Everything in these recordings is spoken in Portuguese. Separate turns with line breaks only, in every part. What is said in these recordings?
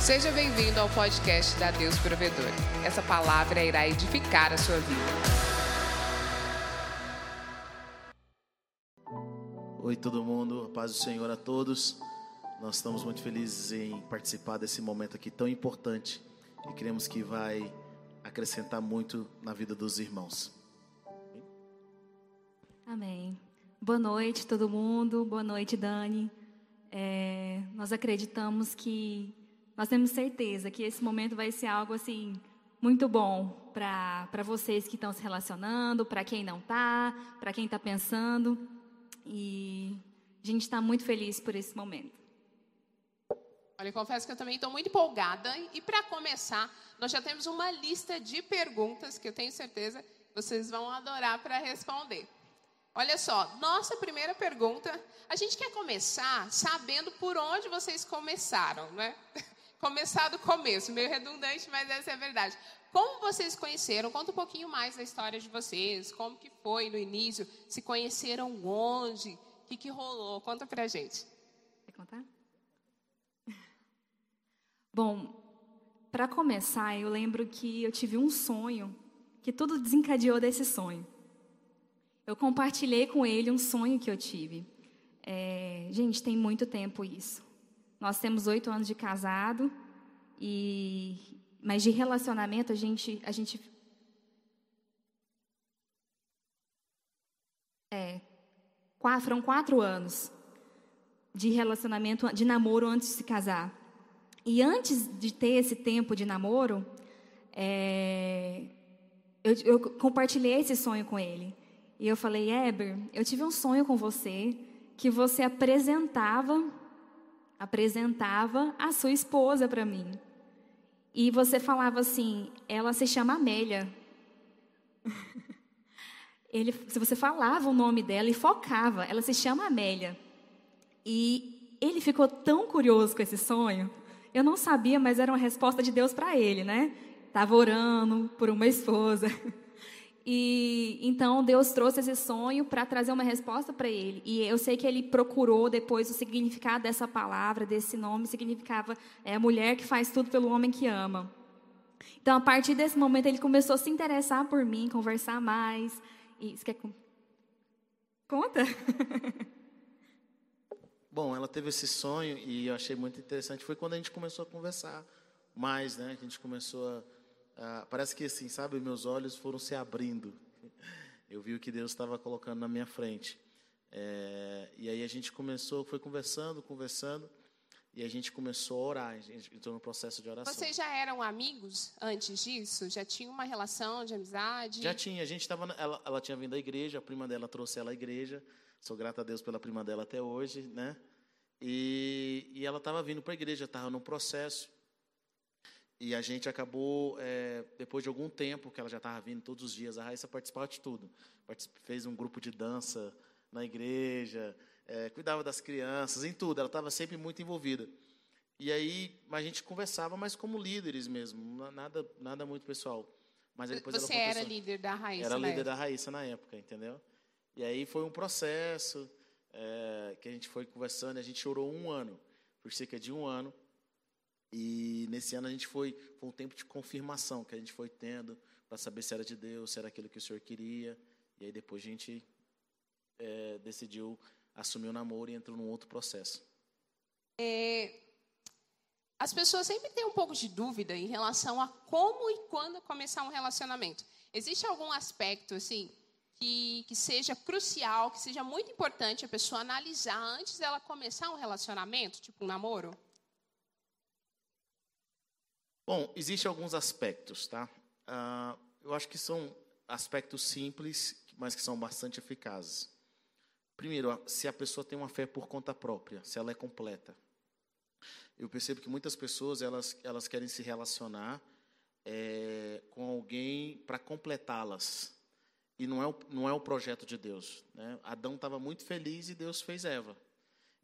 Seja bem-vindo ao podcast da Deus Provedor. Essa palavra irá edificar a sua vida.
Oi, todo mundo, a paz do Senhor a todos. Nós estamos muito felizes em participar desse momento aqui tão importante e queremos que vai acrescentar muito na vida dos irmãos.
Amém. Boa noite, todo mundo. Boa noite, Dani. É, nós acreditamos que nós temos certeza que esse momento vai ser algo assim muito bom para vocês que estão se relacionando, para quem não está, para quem está pensando. E a gente está muito feliz por esse momento.
Olha, eu confesso que eu também estou muito empolgada. E para começar, nós já temos uma lista de perguntas que eu tenho certeza vocês vão adorar para responder. Olha só, nossa primeira pergunta, a gente quer começar sabendo por onde vocês começaram, né? Começar do começo, meio redundante, mas essa é a verdade. Como vocês conheceram? Conta um pouquinho mais da história de vocês, como que foi no início, se conheceram onde, o que, que rolou? Conta pra gente.
Quer contar? Bom, para começar, eu lembro que eu tive um sonho, que tudo desencadeou desse sonho. Eu compartilhei com ele um sonho que eu tive. É, gente, tem muito tempo isso. Nós temos oito anos de casado e mas de relacionamento a gente a gente é quatro, foram quatro anos de relacionamento de namoro antes de se casar. E antes de ter esse tempo de namoro, é, eu, eu compartilhei esse sonho com ele. E eu falei, Eber, eu tive um sonho com você que você apresentava apresentava a sua esposa para mim. E você falava assim, ela se chama Amélia. Ele, se você falava o nome dela e focava, ela se chama Amélia. E ele ficou tão curioso com esse sonho. Eu não sabia, mas era uma resposta de Deus para ele, né? Estava orando por uma esposa. E então Deus trouxe esse sonho para trazer uma resposta para ele. E eu sei que ele procurou depois o significado dessa palavra, desse nome, significava é mulher que faz tudo pelo homem que ama. Então, a partir desse momento, ele começou a se interessar por mim, conversar mais. E você quer conta?
Bom, ela teve esse sonho e eu achei muito interessante. Foi quando a gente começou a conversar mais, né? A gente começou a ah, parece que assim, sabe, meus olhos foram se abrindo. Eu vi o que Deus estava colocando na minha frente. É, e aí a gente começou, foi conversando, conversando, e a gente começou a orar, a gente entrou no processo de oração.
Vocês já eram amigos antes disso? Já tinha uma relação de amizade?
Já tinha, a gente estava, ela, ela tinha vindo à igreja, a prima dela trouxe ela à igreja, sou grata a Deus pela prima dela até hoje, né? E, e ela estava vindo para a igreja, estava no processo, e a gente acabou, é, depois de algum tempo, que ela já estava vindo todos os dias, a Raíssa participava de tudo. Fez um grupo de dança na igreja, é, cuidava das crianças, em tudo. Ela estava sempre muito envolvida. E aí a gente conversava, mas como líderes mesmo, nada, nada muito pessoal. Mas
depois Você era líder da Raíssa
Era líder da Raíssa na época, entendeu? E aí foi um processo é, que a gente foi conversando, a gente orou um ano, por cerca de um ano, e nesse ano a gente foi, foi um tempo de confirmação que a gente foi tendo para saber se era de Deus, se era aquilo que o Senhor queria. E aí depois a gente é, decidiu assumir o namoro e entrou num outro processo.
É, as pessoas sempre têm um pouco de dúvida em relação a como e quando começar um relacionamento. Existe algum aspecto assim que, que seja crucial, que seja muito importante a pessoa analisar antes dela começar um relacionamento, tipo um namoro?
Bom, existem alguns aspectos, tá? Uh, eu acho que são aspectos simples, mas que são bastante eficazes. Primeiro, se a pessoa tem uma fé por conta própria, se ela é completa. Eu percebo que muitas pessoas elas, elas querem se relacionar é, com alguém para completá-las. E não é, o, não é o projeto de Deus. Né? Adão estava muito feliz e Deus fez Eva.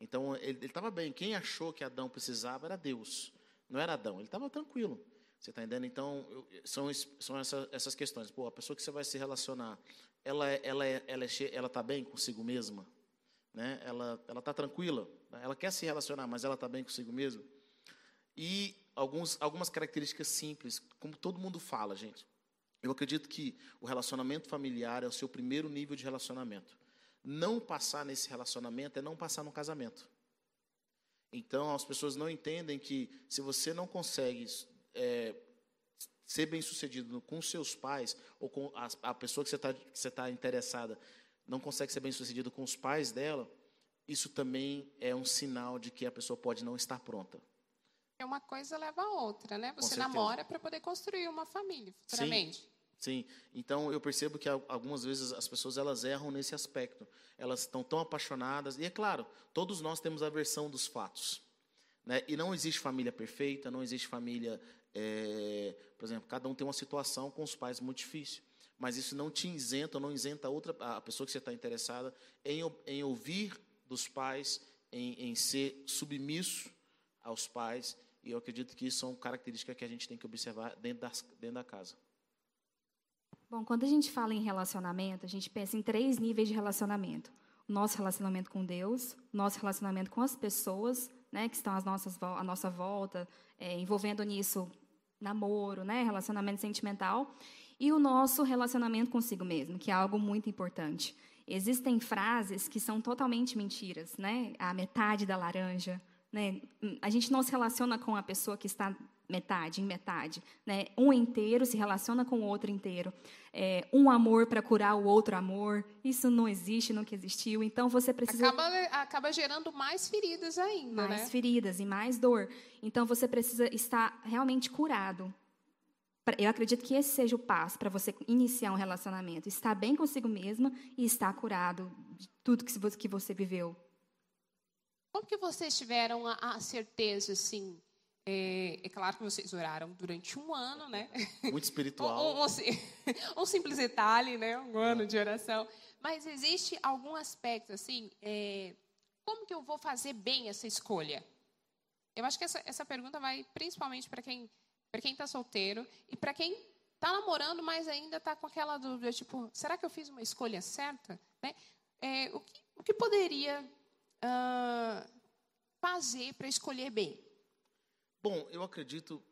Então, ele estava bem. Quem achou que Adão precisava era Deus. Não era Adão, ele estava tranquilo. Você está entendendo? Então, eu, são, são essa, essas questões. Pô, a pessoa que você vai se relacionar, ela é, ela é, ela é, ela está bem consigo mesma, né? Ela, ela está tranquila. Ela quer se relacionar, mas ela está bem consigo mesma. E alguns, algumas características simples, como todo mundo fala, gente. Eu acredito que o relacionamento familiar é o seu primeiro nível de relacionamento. Não passar nesse relacionamento é não passar no casamento. Então, as pessoas não entendem que se você não consegue é, ser bem sucedido com seus pais, ou com a, a pessoa que você está tá interessada, não consegue ser bem sucedido com os pais dela, isso também é um sinal de que a pessoa pode não estar pronta.
É uma coisa leva a outra, né? Você namora para poder construir uma família futuramente.
Sim. Sim, então eu percebo que algumas vezes as pessoas elas erram nesse aspecto. Elas estão tão apaixonadas e é claro, todos nós temos a versão dos fatos, né? E não existe família perfeita, não existe família, é, por exemplo, cada um tem uma situação com os pais muito difícil, mas isso não te isenta, não isenta a outra a pessoa que você está interessada em, em ouvir dos pais, em, em ser submisso aos pais. E eu acredito que isso são características que a gente tem que observar dentro, das, dentro da casa.
Bom, quando a gente fala em relacionamento, a gente pensa em três níveis de relacionamento: o nosso relacionamento com Deus, o nosso relacionamento com as pessoas, né, que estão às nossas, à nossa volta, é, envolvendo nisso namoro, né, relacionamento sentimental, e o nosso relacionamento consigo mesmo, que é algo muito importante. Existem frases que são totalmente mentiras, né? A metade da laranja, né? A gente não se relaciona com a pessoa que está metade em metade. Né? Um inteiro se relaciona com o outro inteiro. É, um amor para curar o outro amor. Isso não existe, nunca existiu. Então você precisa.
Acaba, acaba gerando mais feridas ainda.
Mais
né?
feridas e mais dor. Então você precisa estar realmente curado. Eu acredito que esse seja o passo para você iniciar um relacionamento. Estar bem consigo mesma e estar curado de tudo que você viveu.
Como que vocês tiveram a, certeza, assim, é, é, claro que vocês oraram durante um ano, né?
Muito espiritual.
um, um, um, simples detalhe, né? Um ano de oração. Mas existe algum aspecto, assim, é, como que eu vou fazer bem essa escolha? Eu acho que essa, essa pergunta vai principalmente para quem para quem está solteiro e para quem está namorando, mas ainda está com aquela dúvida, tipo, será que eu fiz uma escolha certa? Né? É, o, que, o que poderia uh, fazer para escolher bem?
Bom, eu acredito.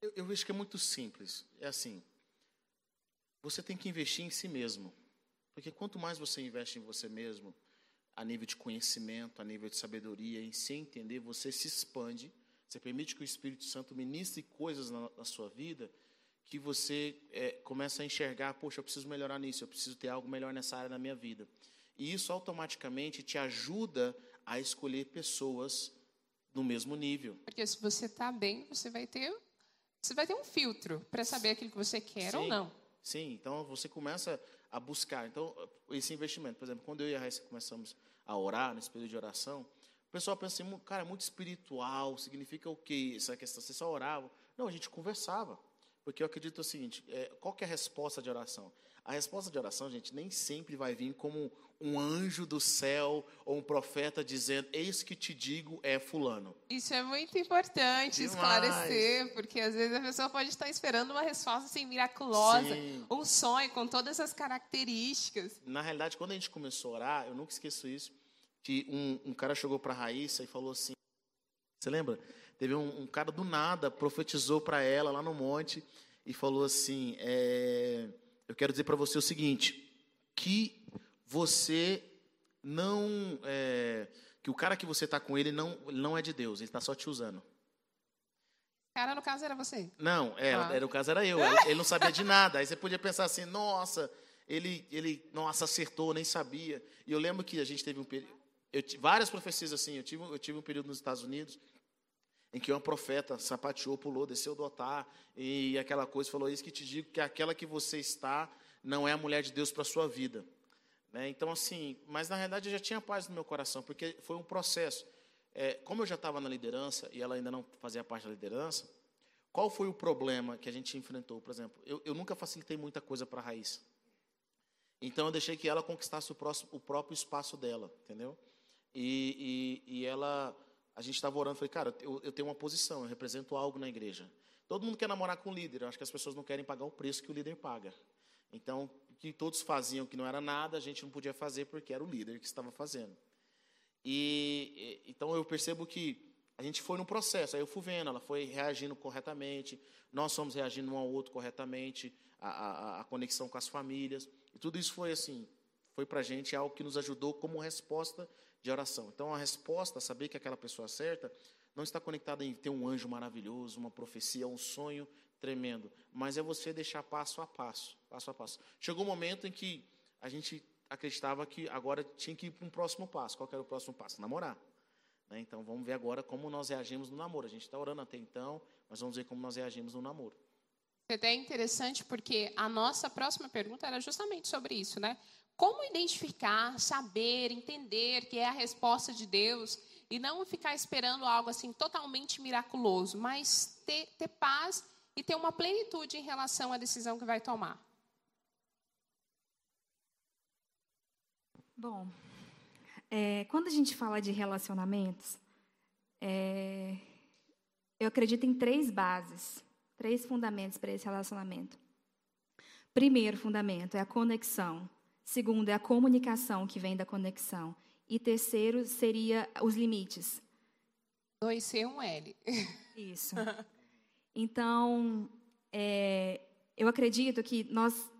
Eu, eu vejo que é muito simples. É assim: você tem que investir em si mesmo. Porque quanto mais você investe em você mesmo, a nível de conhecimento, a nível de sabedoria, em se entender, você se expande. Você permite que o Espírito Santo ministre coisas na, na sua vida que você é, começa a enxergar, poxa, eu preciso melhorar nisso, eu preciso ter algo melhor nessa área da minha vida. E isso automaticamente te ajuda a escolher pessoas no mesmo nível.
Porque se você está bem, você vai ter você vai ter um filtro para saber aquilo que você quer
sim,
ou não.
Sim, então você começa a buscar. Então, esse investimento, por exemplo, quando eu e a Raíssa começamos a orar, nesse período de oração, o pessoal pensa assim, cara, muito espiritual, significa o quê? Essa questão, você só orava? Não, a gente conversava. Porque eu acredito o seguinte, é, qual é a resposta de oração? A resposta de oração, gente, nem sempre vai vir como um anjo do céu ou um profeta dizendo: Eis que te digo é Fulano.
Isso é muito importante Demais. esclarecer, porque às vezes a pessoa pode estar esperando uma resposta assim, miraculosa, Sim. um sonho com todas essas características.
Na realidade, quando a gente começou a orar, eu nunca esqueço isso, que um, um cara chegou para a Raíssa e falou assim: Você lembra? Teve um, um cara do nada, profetizou para ela lá no monte e falou assim: é, Eu quero dizer para você o seguinte, que você não. É, que o cara que você está com ele não, não é de Deus, ele está só te usando.
Cara, no caso era você?
Não, era, ah. era, o caso era eu. Ele não sabia de nada. Aí você podia pensar assim, nossa, ele, ele nossa, acertou, nem sabia. E eu lembro que a gente teve um período. Várias profecias assim. Eu tive, eu tive um período nos Estados Unidos em que uma profeta sapateou, pulou, desceu do altar e aquela coisa falou: Isso que te digo que aquela que você está não é a mulher de Deus para a sua vida. Né? Então, assim, mas na realidade eu já tinha paz no meu coração, porque foi um processo. É, como eu já estava na liderança e ela ainda não fazia parte da liderança, qual foi o problema que a gente enfrentou? Por exemplo, eu, eu nunca facilitei muita coisa para a Raíssa. Então eu deixei que ela conquistasse o, próximo, o próprio espaço dela, entendeu? E, e, e ela, a gente estava orando, falei, cara, eu, eu tenho uma posição, eu represento algo na igreja. Todo mundo quer namorar com o líder, eu acho que as pessoas não querem pagar o preço que o líder paga. Então, que todos faziam que não era nada, a gente não podia fazer porque era o líder que estava fazendo. E então eu percebo que a gente foi no processo. Aí eu fui vendo, ela foi reagindo corretamente, nós fomos reagindo um ao outro corretamente, a, a, a conexão com as famílias. E tudo isso foi assim, foi para a gente algo que nos ajudou como resposta de oração. Então, a resposta, saber que aquela pessoa certa, não está conectada em ter um anjo maravilhoso, uma profecia, um sonho tremendo, mas é você deixar passo a passo, passo a passo. Chegou um momento em que a gente acreditava que agora tinha que ir para um próximo passo. Qual era o próximo passo? Namorar. Né? Então, vamos ver agora como nós reagimos no namoro. A gente está orando até então, mas vamos ver como nós reagimos no namoro.
É até interessante porque a nossa próxima pergunta era justamente sobre isso, né? Como identificar, saber, entender que é a resposta de Deus e não ficar esperando algo assim totalmente miraculoso, mas ter, ter paz e ter uma plenitude em relação à decisão que vai tomar.
Bom, é, quando a gente fala de relacionamentos, é, eu acredito em três bases, três fundamentos para esse relacionamento. Primeiro fundamento é a conexão. Segundo é a comunicação que vem da conexão. E terceiro seria os limites.
2C, 1L.
Isso. Então, é, eu acredito que nós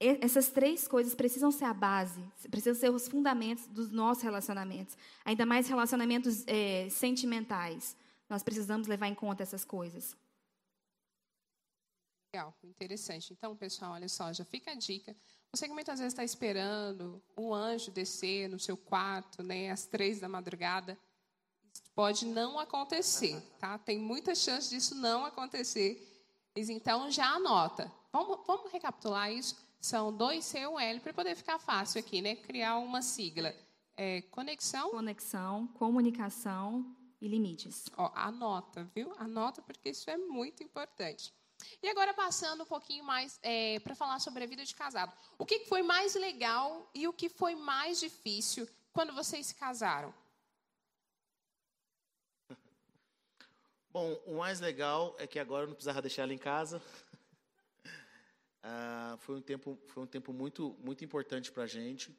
essas três coisas precisam ser a base, precisam ser os fundamentos dos nossos relacionamentos, ainda mais relacionamentos é, sentimentais. Nós precisamos levar em conta essas coisas.
Legal, interessante. Então, pessoal, olha só, já fica a dica. Você que muitas vezes está esperando um anjo descer no seu quarto, né, às três da madrugada, pode não acontecer, tá? Tem muita chance disso não acontecer. Mas então já anota. Vamos, vamos recapitular isso. São dois C e um L para poder ficar fácil aqui, né? Criar uma sigla. É, conexão.
Conexão, comunicação e limites.
Ó, anota, viu? Anota porque isso é muito importante. E agora passando um pouquinho mais é, para falar sobre a vida de casado. O que foi mais legal e o que foi mais difícil quando vocês se casaram?
Bom, o mais legal é que agora eu não precisava deixar ela em casa. Ah, foi um tempo, foi um tempo muito, muito importante para a gente.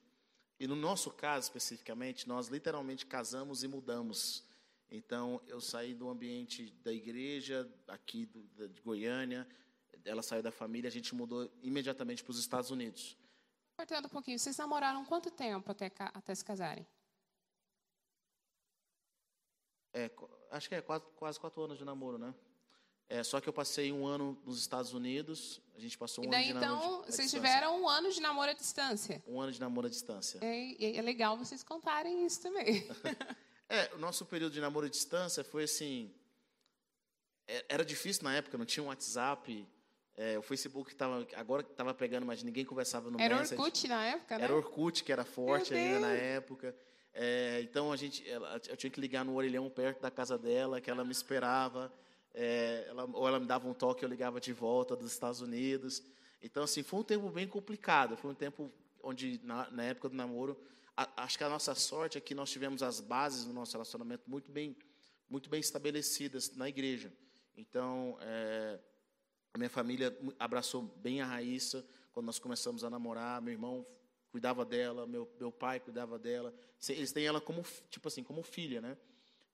E no nosso caso especificamente, nós literalmente casamos e mudamos. Então, eu saí do ambiente da igreja, aqui do, de Goiânia, ela saiu da família, a gente mudou imediatamente para os Estados Unidos.
Cortando um pouquinho, vocês namoraram quanto tempo até, até se casarem?
É, acho que é quase, quase quatro anos de namoro, né? É, só que eu passei um ano nos Estados Unidos, a gente passou um
daí,
ano de
então,
namoro.
Então, vocês tiveram um ano de namoro à distância?
Um ano de namoro à distância.
É, é legal vocês contarem isso também.
É, o nosso período de namoro à distância foi assim. É, era difícil na época, não tinha um WhatsApp. É, o Facebook estava agora estava pegando, mas ninguém conversava no
era
Messenger.
Era Orkut na época, né?
Era Orkut que era forte ainda na época. É, então a gente, ela, eu tinha que ligar no orelhão perto da casa dela, que ela me esperava. É, ela, ou ela me dava um toque, eu ligava de volta dos Estados Unidos. Então assim, foi um tempo bem complicado. Foi um tempo onde na, na época do namoro acho que a nossa sorte é que nós tivemos as bases do nosso relacionamento muito bem, muito bem estabelecidas na igreja. Então, é, a minha família abraçou bem a Raíssa quando nós começamos a namorar. Meu irmão cuidava dela, meu, meu pai cuidava dela. Eles têm ela como, tipo assim, como filha, né?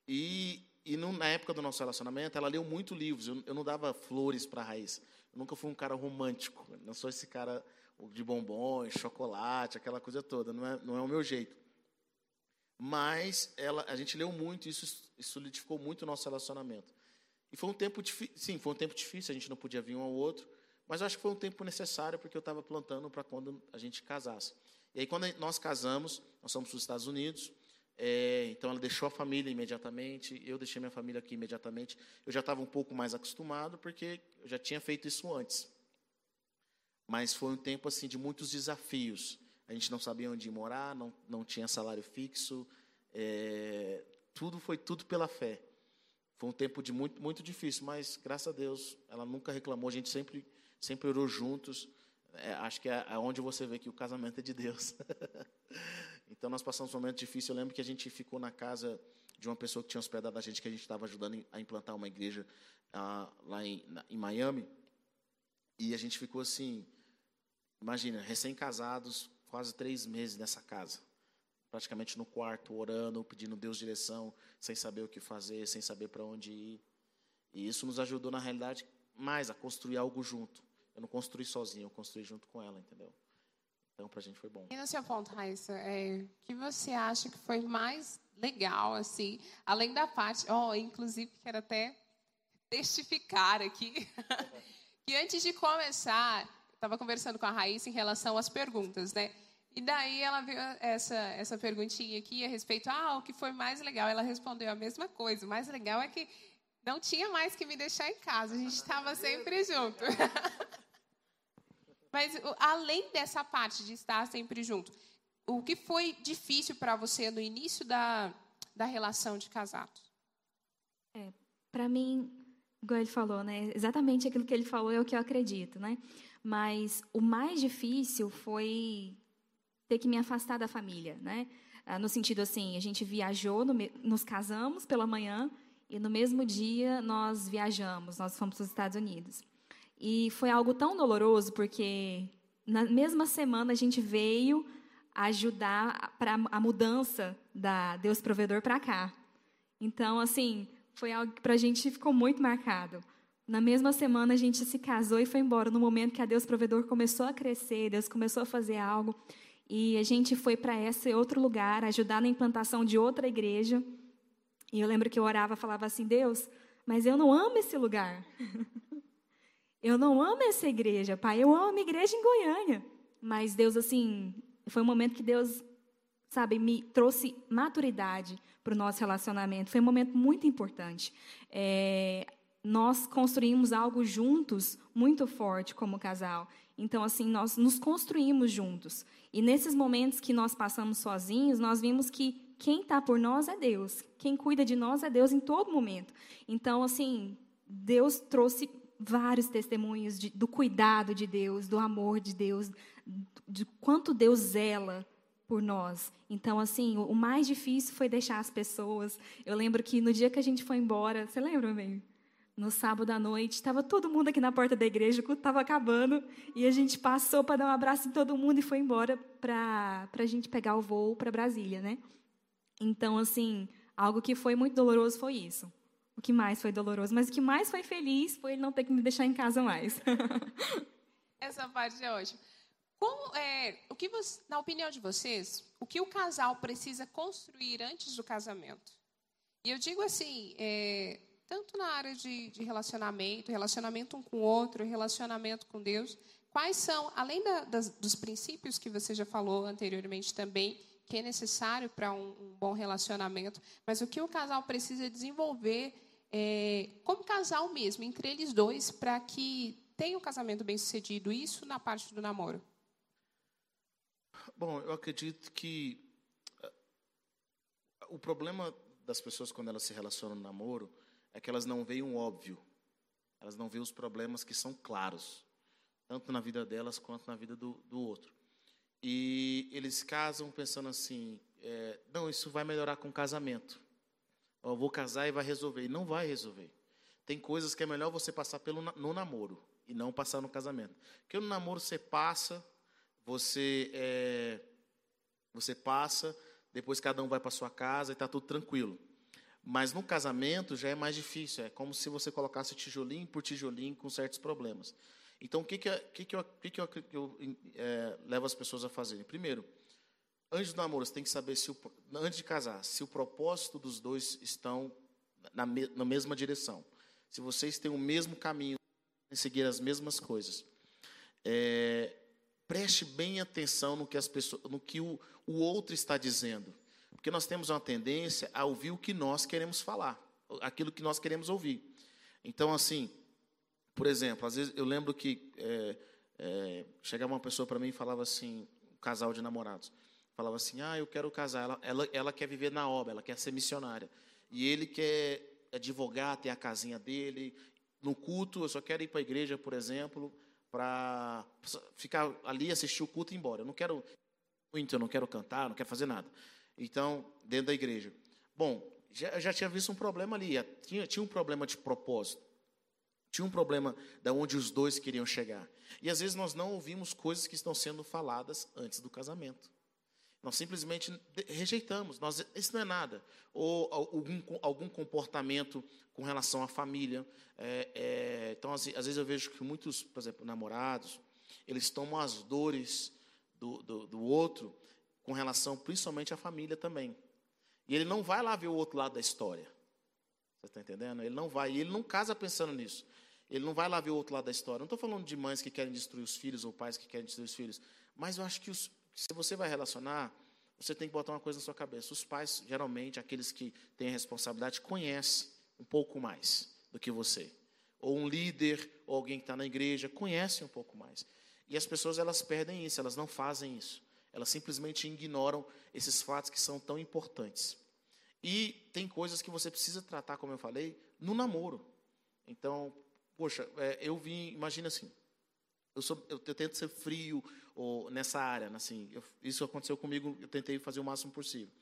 E, e no, na época do nosso relacionamento, ela leu muito livros. Eu, eu não dava flores para a Raíssa. Eu nunca fui um cara romântico. Não sou esse cara de bombons, chocolate, aquela coisa toda. Não é, não é o meu jeito. Mas ela, a gente leu muito, isso, isso solidificou muito o nosso relacionamento. E foi um tempo difícil, sim, foi um tempo difícil, a gente não podia vir um ao outro, mas eu acho que foi um tempo necessário porque eu estava plantando para quando a gente casasse. E aí, quando nós casamos, nós fomos para os Estados Unidos, é, então ela deixou a família imediatamente, eu deixei minha família aqui imediatamente. Eu já estava um pouco mais acostumado porque eu já tinha feito isso antes. Mas foi um tempo assim de muitos desafios. A gente não sabia onde morar, não, não tinha salário fixo, é, tudo foi tudo pela fé. Foi um tempo de muito muito difícil, mas graças a Deus ela nunca reclamou. A gente sempre sempre orou juntos. É, acho que é, é onde você vê que o casamento é de Deus. então nós passamos um momento difícil. Eu lembro que a gente ficou na casa de uma pessoa que tinha hospedado a gente, que a gente estava ajudando a implantar uma igreja ah, lá em, na, em Miami. E a gente ficou assim, Imagina, recém-casados, quase três meses nessa casa. praticamente no quarto, orando, pedindo Deus direção, sem saber o que fazer, sem saber para onde ir. E isso nos ajudou, na realidade, mais a construir algo junto. Eu não construí sozinho, eu construí junto com ela, entendeu? Então, para a gente foi bom.
E no seu ponto, Raíssa, é, que você acha que foi mais legal, assim, além da parte, oh, inclusive, quero até testificar aqui, que antes de começar, estava conversando com a Raíssa em relação às perguntas, né? E daí ela viu essa, essa perguntinha aqui a respeito, ah, o que foi mais legal? Ela respondeu a mesma coisa. O mais legal é que não tinha mais que me deixar em casa, a gente estava sempre junto. Mas além dessa parte de estar sempre junto, o que foi difícil para você no início da, da relação de casado?
É, para mim, igual ele falou, né? Exatamente aquilo que ele falou é o que eu acredito, né? Mas o mais difícil foi ter que me afastar da família, né? Ah, no sentido assim, a gente viajou, nos casamos pela manhã e no mesmo dia nós viajamos, nós fomos para os Estados Unidos. E foi algo tão doloroso porque na mesma semana a gente veio ajudar para a mudança da Deus Provedor para cá. Então, assim, foi algo que para a gente ficou muito marcado. Na mesma semana a gente se casou e foi embora. No momento que a Deus Provedor começou a crescer, Deus começou a fazer algo. E a gente foi para esse outro lugar, ajudar na implantação de outra igreja. E eu lembro que eu orava falava assim: Deus, mas eu não amo esse lugar. eu não amo essa igreja, pai. Eu amo a igreja em Goiânia. Mas Deus, assim, foi um momento que Deus, sabe, me trouxe maturidade para o nosso relacionamento. Foi um momento muito importante. É, nós construímos algo juntos muito forte como casal. Então, assim, nós nos construímos juntos. E nesses momentos que nós passamos sozinhos, nós vimos que quem está por nós é Deus. Quem cuida de nós é Deus em todo momento. Então, assim, Deus trouxe vários testemunhos de, do cuidado de Deus, do amor de Deus, de quanto Deus zela por nós. Então, assim, o mais difícil foi deixar as pessoas. Eu lembro que no dia que a gente foi embora, você lembra, meio? no sábado à noite, estava todo mundo aqui na porta da igreja, o culto estava acabando, e a gente passou para dar um abraço em todo mundo e foi embora para a gente pegar o voo para Brasília, né? Então, assim, algo que foi muito doloroso foi isso. O que mais foi doloroso, mas o que mais foi feliz foi ele não ter que me deixar em casa mais.
Essa parte é ótima. Como, é, o que você, na opinião de vocês, o que o casal precisa construir antes do casamento? E eu digo assim, é, tanto na área de, de relacionamento, relacionamento um com o outro, relacionamento com Deus. Quais são, além da, das, dos princípios que você já falou anteriormente também, que é necessário para um, um, bom relacionamento, mas o que o casal precisa desenvolver é, como casal mesmo, entre eles dois, para que tenha um casamento bem sucedido, isso na parte do namoro?
Bom, eu acredito que uh, o problema das pessoas quando elas se relacionam no namoro é que elas não veem o óbvio. Elas não veem os problemas que são claros, tanto na vida delas quanto na vida do, do outro. E eles casam pensando assim: é, não, isso vai melhorar com o casamento. Vou casar e vai resolver. E não vai resolver. Tem coisas que é melhor você passar pelo, no namoro e não passar no casamento. Porque no namoro você passa, você, é, você passa, depois cada um vai para sua casa e está tudo tranquilo. Mas no casamento já é mais difícil, é como se você colocasse tijolinho por tijolinho com certos problemas. Então, o que, que, que, que eu, que que eu, que eu é, levo as pessoas a fazerem? Primeiro, antes do namoro, você tem que saber, se o, antes de casar, se o propósito dos dois estão na, na mesma direção. Se vocês têm o mesmo caminho, seguir as mesmas coisas. É, preste bem atenção no que, as pessoas, no que o, o outro está dizendo. Porque nós temos uma tendência a ouvir o que nós queremos falar, aquilo que nós queremos ouvir. Então, assim, por exemplo, às vezes eu lembro que é, é, chegava uma pessoa para mim e falava assim, um casal de namorados, falava assim, ah, eu quero casar, ela, ela, ela quer viver na obra, ela quer ser missionária. E ele quer advogar, ter a casinha dele. No culto, eu só quero ir para a igreja, por exemplo, para ficar ali, assistir o culto e ir embora. Eu não quero muito, eu não quero cantar, não quero fazer nada. Então, dentro da igreja. Bom, já, já tinha visto um problema ali, tinha, tinha um problema de propósito. Tinha um problema da onde os dois queriam chegar. E às vezes nós não ouvimos coisas que estão sendo faladas antes do casamento. Nós simplesmente rejeitamos. Nós, isso não é nada. Ou algum, algum comportamento com relação à família. É, é, então, às, vezes eu vejo que muitos, por exemplo, namorados, eles tomam as dores do, do, do outro com relação principalmente à família também. E ele não vai lá ver o outro lado da história. Você está entendendo? Ele não vai. E ele não casa pensando nisso. Ele não vai lá ver o outro lado da história. Não estou falando de mães que querem destruir os filhos ou pais que querem destruir os filhos. Mas eu acho que os, se você vai relacionar, você tem que botar uma coisa na sua cabeça. Os pais, geralmente, aqueles que têm a responsabilidade, conhecem um pouco mais do que você. Ou um líder, ou alguém que está na igreja, conhece um pouco mais. E as pessoas, elas perdem isso, elas não fazem isso. Elas simplesmente ignoram esses fatos que são tão importantes. E tem coisas que você precisa tratar, como eu falei, no namoro. Então, poxa, é, eu vim, imagina assim, eu, sou, eu, eu, tento ser frio ou, nessa área, assim, eu, isso aconteceu comigo, eu tentei fazer o máximo possível.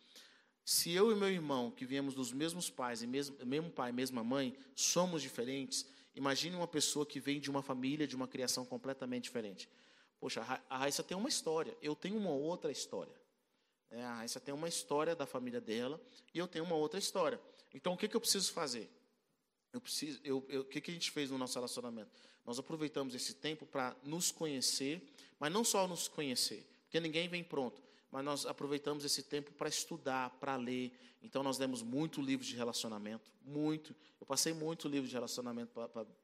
Se eu e meu irmão, que viemos dos mesmos pais, e mesmo, mesmo pai, mesma mãe, somos diferentes, imagine uma pessoa que vem de uma família, de uma criação completamente diferente. Poxa, a Raíssa tem uma história, eu tenho uma outra história. É, a Raíssa tem uma história da família dela e eu tenho uma outra história. Então, o que, que eu preciso fazer? Eu preciso, eu, eu, o que, que a gente fez no nosso relacionamento? Nós aproveitamos esse tempo para nos conhecer, mas não só nos conhecer, porque ninguém vem pronto, mas nós aproveitamos esse tempo para estudar, para ler. Então, nós demos muito livro de relacionamento, muito. Eu passei muito livro de relacionamento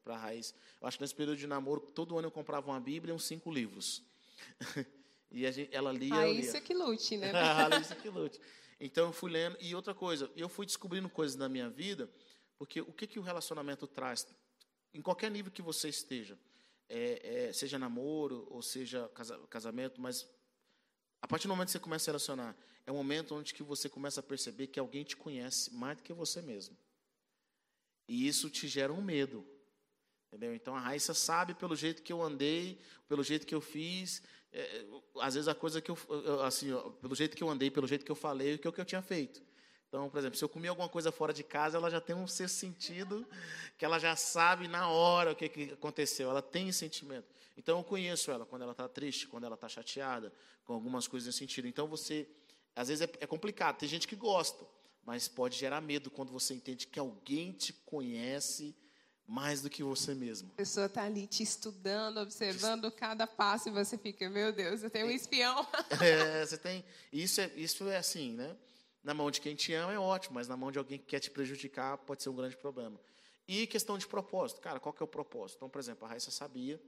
para a Raiz. Eu acho que nesse período de namoro, todo ano eu comprava uma Bíblia e uns cinco livros. E gente, ela lia.
Ah, isso é que lute, né?
ah, isso é que lute. Então eu fui lendo. E outra coisa, eu fui descobrindo coisas na minha vida, porque o que, que o relacionamento traz, em qualquer nível que você esteja, é, é, seja namoro ou seja casa, casamento, mas a partir do momento que você começa a relacionar, é um momento onde que você começa a perceber que alguém te conhece mais do que você mesmo. E isso te gera um medo. Entendeu? Então a Raíssa sabe pelo jeito que eu andei, pelo jeito que eu fiz, é, às vezes a coisa que eu, assim, pelo jeito que eu andei, pelo jeito que eu falei, o que, eu tinha feito. Então, por exemplo, se eu comi alguma coisa fora de casa, ela já tem um sexto sentido, que ela já sabe na hora o que, que aconteceu, ela tem sentimento. Então, eu conheço ela quando ela está triste, quando ela está chateada, com algumas coisas nesse sentido. Então, você, às vezes é, é complicado, tem gente que gosta, mas pode gerar medo quando você entende que alguém te conhece mais do que você mesmo.
A pessoa está ali te estudando, observando cada passo e você fica, meu Deus, eu tenho um é. espião.
É, você tem. Isso é, isso é assim, né? Na mão de quem te ama é ótimo, mas na mão de alguém que quer te prejudicar pode ser um grande problema. E questão de propósito. Cara, qual que é o propósito? Então, por exemplo, a Raíssa sabia,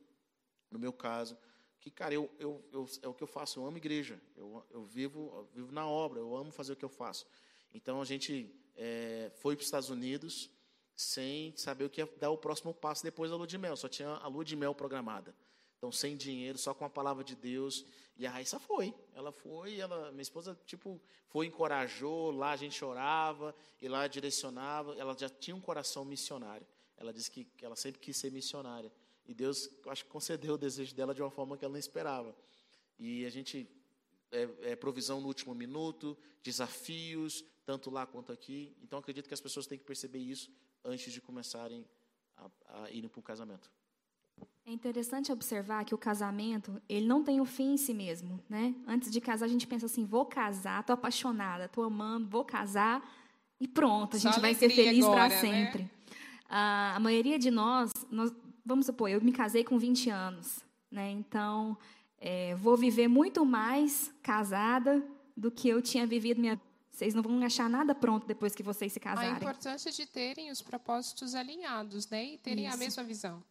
no meu caso, que, cara, eu, eu, eu, é o que eu faço, eu amo igreja, eu, eu, vivo, eu vivo na obra, eu amo fazer o que eu faço. Então, a gente é, foi para os Estados Unidos, sem saber o que ia dar o próximo passo depois da lua de mel. Só tinha a lua de mel programada. Então, sem dinheiro, só com a palavra de Deus. E a Raíssa foi. Ela foi, ela, minha esposa, tipo, foi, encorajou, lá a gente chorava, e lá direcionava. Ela já tinha um coração missionário. Ela disse que, que ela sempre quis ser missionária. E Deus, acho que concedeu o desejo dela de uma forma que ela não esperava. E a gente, é, é provisão no último minuto, desafios, tanto lá quanto aqui. Então, acredito que as pessoas têm que perceber isso antes de começarem a, a irem para o casamento.
É interessante observar que o casamento, ele não tem o um fim em si mesmo, né? Antes de casar, a gente pensa assim, vou casar, tô apaixonada, tô amando, vou casar e pronto, a gente vai ser feliz para né? sempre. Né? A, a maioria de nós, nós, vamos supor, eu me casei com 20 anos, né? Então, é, vou viver muito mais casada do que eu tinha vivido minha vocês não vão achar nada pronto depois que vocês se casarem.
A importância de terem os propósitos alinhados, né? E terem Isso. a mesma visão.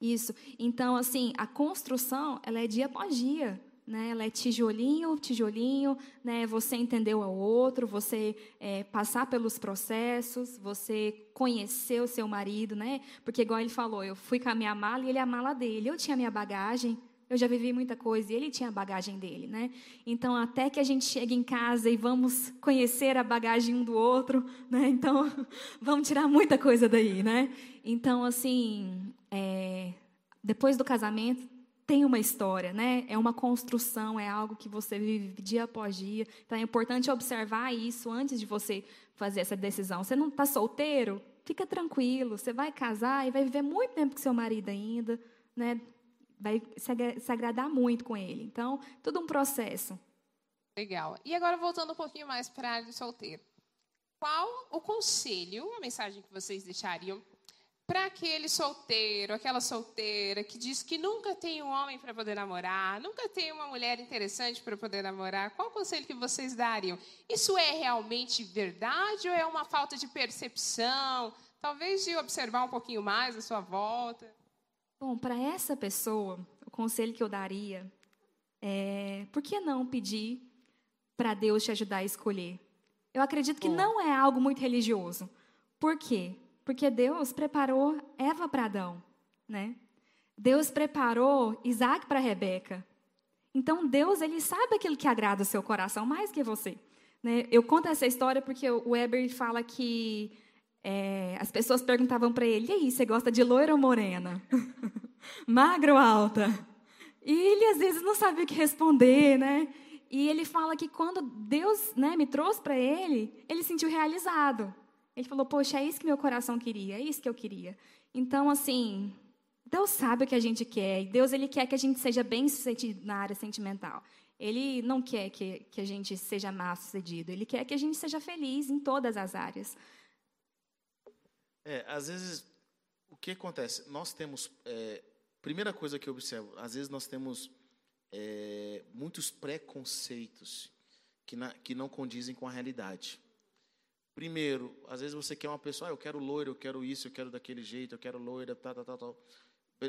Isso. Então, assim, a construção, ela é dia após dia. Né? Ela é tijolinho, tijolinho, né? Você entendeu ao outro, você é, passar pelos processos, você conhecer o seu marido, né? Porque igual ele falou, eu fui com a minha mala e ele a mala dele. Eu tinha minha bagagem, eu já vivi muita coisa e ele tinha a bagagem dele, né? Então, até que a gente chegue em casa e vamos conhecer a bagagem um do outro, né? Então, vamos tirar muita coisa daí, né? Então, assim, é, depois do casamento, tem uma história, né? É uma construção, é algo que você vive dia após dia. Então, é importante observar isso antes de você fazer essa decisão. Você não está solteiro? Fica tranquilo, você vai casar e vai viver muito tempo com seu marido ainda, né? vai se agradar muito com ele. Então, tudo um processo.
Legal. E agora voltando um pouquinho mais para a área de solteiro. Qual o conselho, a mensagem que vocês deixariam para aquele solteiro, aquela solteira que diz que nunca tem um homem para poder namorar, nunca tem uma mulher interessante para poder namorar, qual o conselho que vocês dariam? Isso é realmente verdade ou é uma falta de percepção? Talvez de observar um pouquinho mais a sua volta?
Bom, para essa pessoa, o conselho que eu daria é: por que não pedir para Deus te ajudar a escolher? Eu acredito que Bom. não é algo muito religioso. Por quê? Porque Deus preparou Eva para Adão, né? Deus preparou Isaac para Rebeca. Então Deus ele sabe aquilo que agrada o seu coração mais que você. Né? Eu conto essa história porque o Weber fala que é, as pessoas perguntavam para ele: e aí, você gosta de loira ou morena? Magra ou alta? E ele às vezes não sabia o que responder, né? E ele fala que quando Deus né, me trouxe para ele, ele sentiu realizado. Ele falou: Poxa, é isso que meu coração queria, é isso que eu queria. Então, assim, Deus sabe o que a gente quer. E Deus ele quer que a gente seja bem sucedido na área sentimental. Ele não quer que, que a gente seja mal sucedido. Ele quer que a gente seja feliz em todas as áreas.
É, às vezes, o que acontece? Nós temos. É, primeira coisa que eu observo, às vezes nós temos é, muitos preconceitos que, na, que não condizem com a realidade. Primeiro, às vezes você quer uma pessoa, ah, eu quero loira, eu quero isso, eu quero daquele jeito, eu quero loira, tal, tal, tal, tal.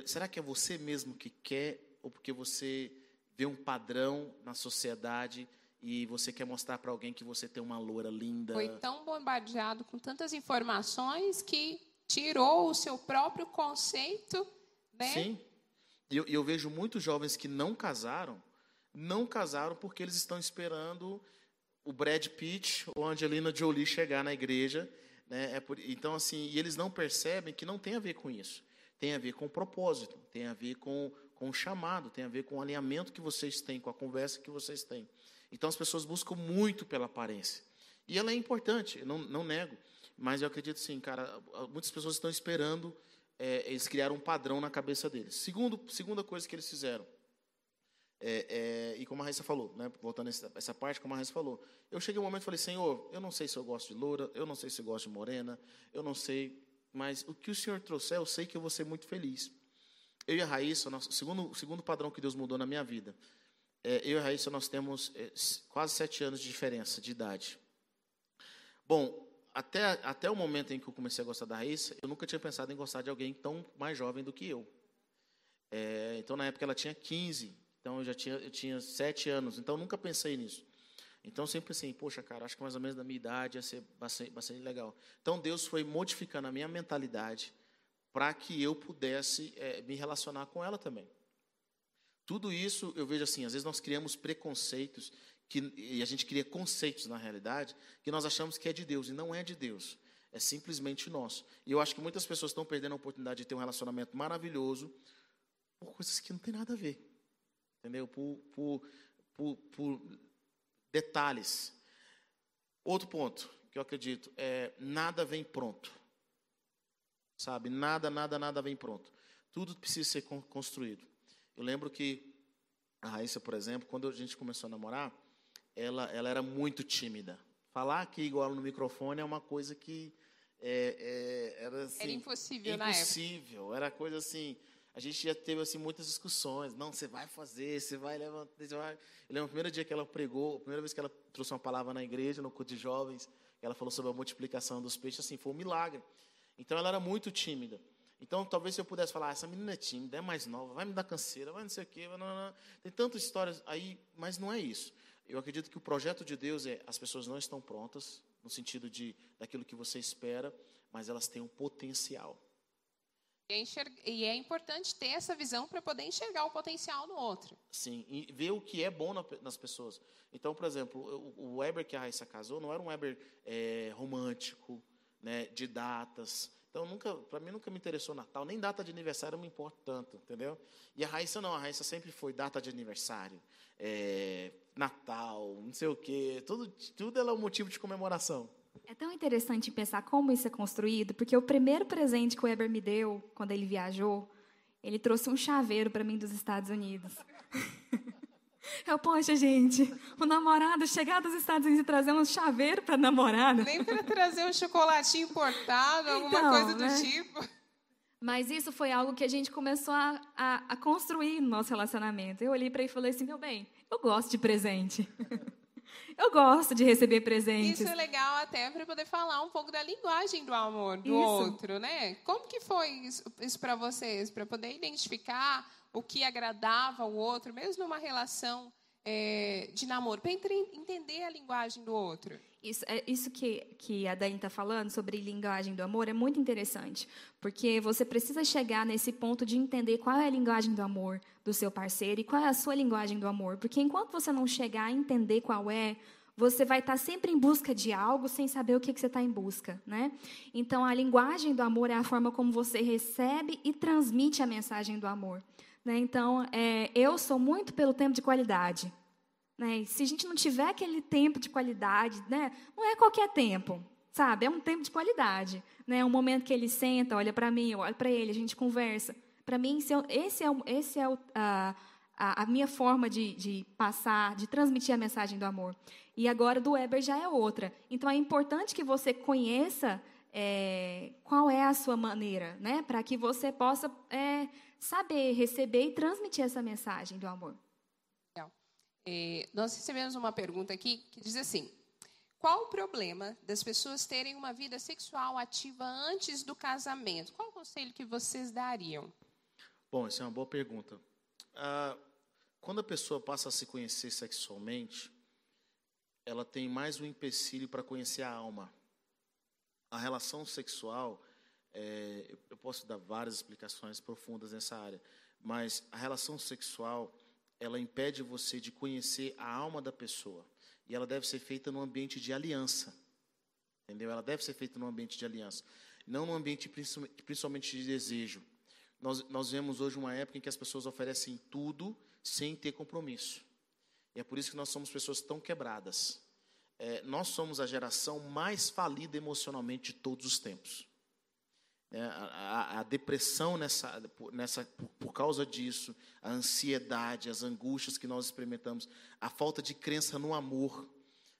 Será que é você mesmo que quer ou porque você vê um padrão na sociedade e você quer mostrar para alguém que você tem uma loira linda?
Foi tão bombardeado com tantas informações que tirou o seu próprio conceito, né?
Sim. E eu, eu vejo muitos jovens que não casaram, não casaram porque eles estão esperando o Brad Pitt ou a Angelina Jolie chegar na igreja. Né? É por, então, assim, e eles não percebem que não tem a ver com isso. Tem a ver com o propósito, tem a ver com, com o chamado, tem a ver com o alinhamento que vocês têm, com a conversa que vocês têm. Então, as pessoas buscam muito pela aparência. E ela é importante, não, não nego. Mas eu acredito, sim, cara, muitas pessoas estão esperando é, eles criaram um padrão na cabeça deles. Segundo, segunda coisa que eles fizeram, é, é, e como a Raíssa falou, né, voltando a essa, essa parte, como a Raíssa falou, eu cheguei um momento e falei, Senhor, eu não sei se eu gosto de loura, eu não sei se eu gosto de morena, eu não sei, mas o que o Senhor trouxer, eu sei que eu vou ser muito feliz. Eu e a Raíssa, nosso, segundo, segundo padrão que Deus mudou na minha vida, é, eu e a Raíssa, nós temos é, quase sete anos de diferença de idade. Bom, até, até o momento em que eu comecei a gostar da Raíssa, eu nunca tinha pensado em gostar de alguém tão mais jovem do que eu. É, então, na época, ela tinha 15, então eu já tinha, eu tinha 7 anos, então nunca pensei nisso. Então, sempre pensei, poxa, cara, acho que mais ou menos da minha idade ia ser bastante, bastante legal. Então, Deus foi modificando a minha mentalidade para que eu pudesse é, me relacionar com ela também. Tudo isso, eu vejo assim, às vezes nós criamos preconceitos que, e a gente cria conceitos na realidade que nós achamos que é de Deus e não é de Deus. É simplesmente nosso. E eu acho que muitas pessoas estão perdendo a oportunidade de ter um relacionamento maravilhoso por coisas que não tem nada a ver. Entendeu? Por, por, por, por detalhes. Outro ponto que eu acredito é nada vem pronto. Sabe? Nada, nada, nada vem pronto. Tudo precisa ser construído. Eu lembro que a Raíssa, por exemplo, quando a gente começou a namorar, ela, ela era muito tímida. Falar aqui igual no microfone é uma coisa que é, é, era, assim,
era impossível,
impossível. Era coisa assim. A gente já teve assim muitas discussões. Não, você vai fazer, você vai levantar. Você vai... Eu lembro o primeiro dia que ela pregou, a primeira vez que ela trouxe uma palavra na igreja, no culto de jovens, ela falou sobre a multiplicação dos peixes, assim, foi um milagre. Então ela era muito tímida. Então, talvez se eu pudesse falar, ah, essa menina é tímida, é mais nova, vai me dar canseira, vai não sei o quê, não, não. tem tantas histórias aí, mas não é isso. Eu acredito que o projeto de Deus é as pessoas não estão prontas no sentido de daquilo que você espera, mas elas têm um potencial.
E é importante ter essa visão para poder enxergar o potencial no outro.
Sim, e ver o que é bom nas pessoas. Então, por exemplo, o Weber que a Raíssa casou não era um Weber é, romântico, né, de datas. Então, nunca, para mim nunca me interessou Natal, nem data de aniversário me importa tanto, entendeu? E a Raíssa não, a Raíssa sempre foi data de aniversário, é, Natal, não sei o quê, tudo, tudo ela é um motivo de comemoração.
É tão interessante pensar como isso é construído, porque o primeiro presente que o Weber me deu, quando ele viajou, ele trouxe um chaveiro para mim dos Estados Unidos. Eu, poxa, gente, o namorado chegar dos Estados Unidos e trazer um chaveiro para namorada.
Nem para trazer um chocolatinho importado, alguma então, coisa do né? tipo.
Mas isso foi algo que a gente começou a, a, a construir no nosso relacionamento. Eu olhei para ele e falei assim: meu bem, eu gosto de presente. Eu gosto de receber presentes.
Isso é legal até para poder falar um pouco da linguagem do amor do isso. outro, né? Como que foi isso, isso para vocês, para poder identificar o que agradava o outro, mesmo numa relação é, de namoro, para entender a linguagem do outro.
Isso, é, isso que, que a Dani está falando sobre linguagem do amor é muito interessante, porque você precisa chegar nesse ponto de entender qual é a linguagem do amor do seu parceiro e qual é a sua linguagem do amor. Porque enquanto você não chegar a entender qual é, você vai estar tá sempre em busca de algo sem saber o que, você está em busca. Né? Então, a linguagem do amor é a forma como você recebe e transmite a mensagem do amor. Né? Então, é, eu sou muito pelo tempo de qualidade. Né? Se a gente não tiver aquele tempo de qualidade, né? não é qualquer tempo, sabe? É um tempo de qualidade. Né? É um momento que ele senta, olha para mim, eu olho para ele, a gente conversa. Para mim, esse é, esse é o, a, a, minha forma de, de passar, de transmitir a mensagem do amor. E agora do Weber já é outra. Então, é importante que você conheça é, qual é a sua maneira, né? para que você possa é, saber receber e transmitir essa mensagem do amor.
É, nós recebemos uma pergunta aqui que diz assim: qual o problema das pessoas terem uma vida sexual ativa antes do casamento? Qual o conselho que vocês dariam?
Bom, essa é uma boa pergunta. Ah, quando a pessoa passa a se conhecer sexualmente, ela tem mais um empecilho para conhecer a alma. A relação sexual é, eu posso dar várias explicações profundas nessa área, mas a relação sexual ela impede você de conhecer a alma da pessoa e ela deve ser feita num ambiente de aliança, entendeu? Ela deve ser feita num ambiente de aliança, não num ambiente principalmente de desejo. Nós, nós vemos hoje uma época em que as pessoas oferecem tudo sem ter compromisso. E é por isso que nós somos pessoas tão quebradas. É, nós somos a geração mais falida emocionalmente de todos os tempos. É, a, a, depressão nessa, nessa, por, por, causa disso, a ansiedade, as angústias que nós experimentamos, a falta de crença no amor,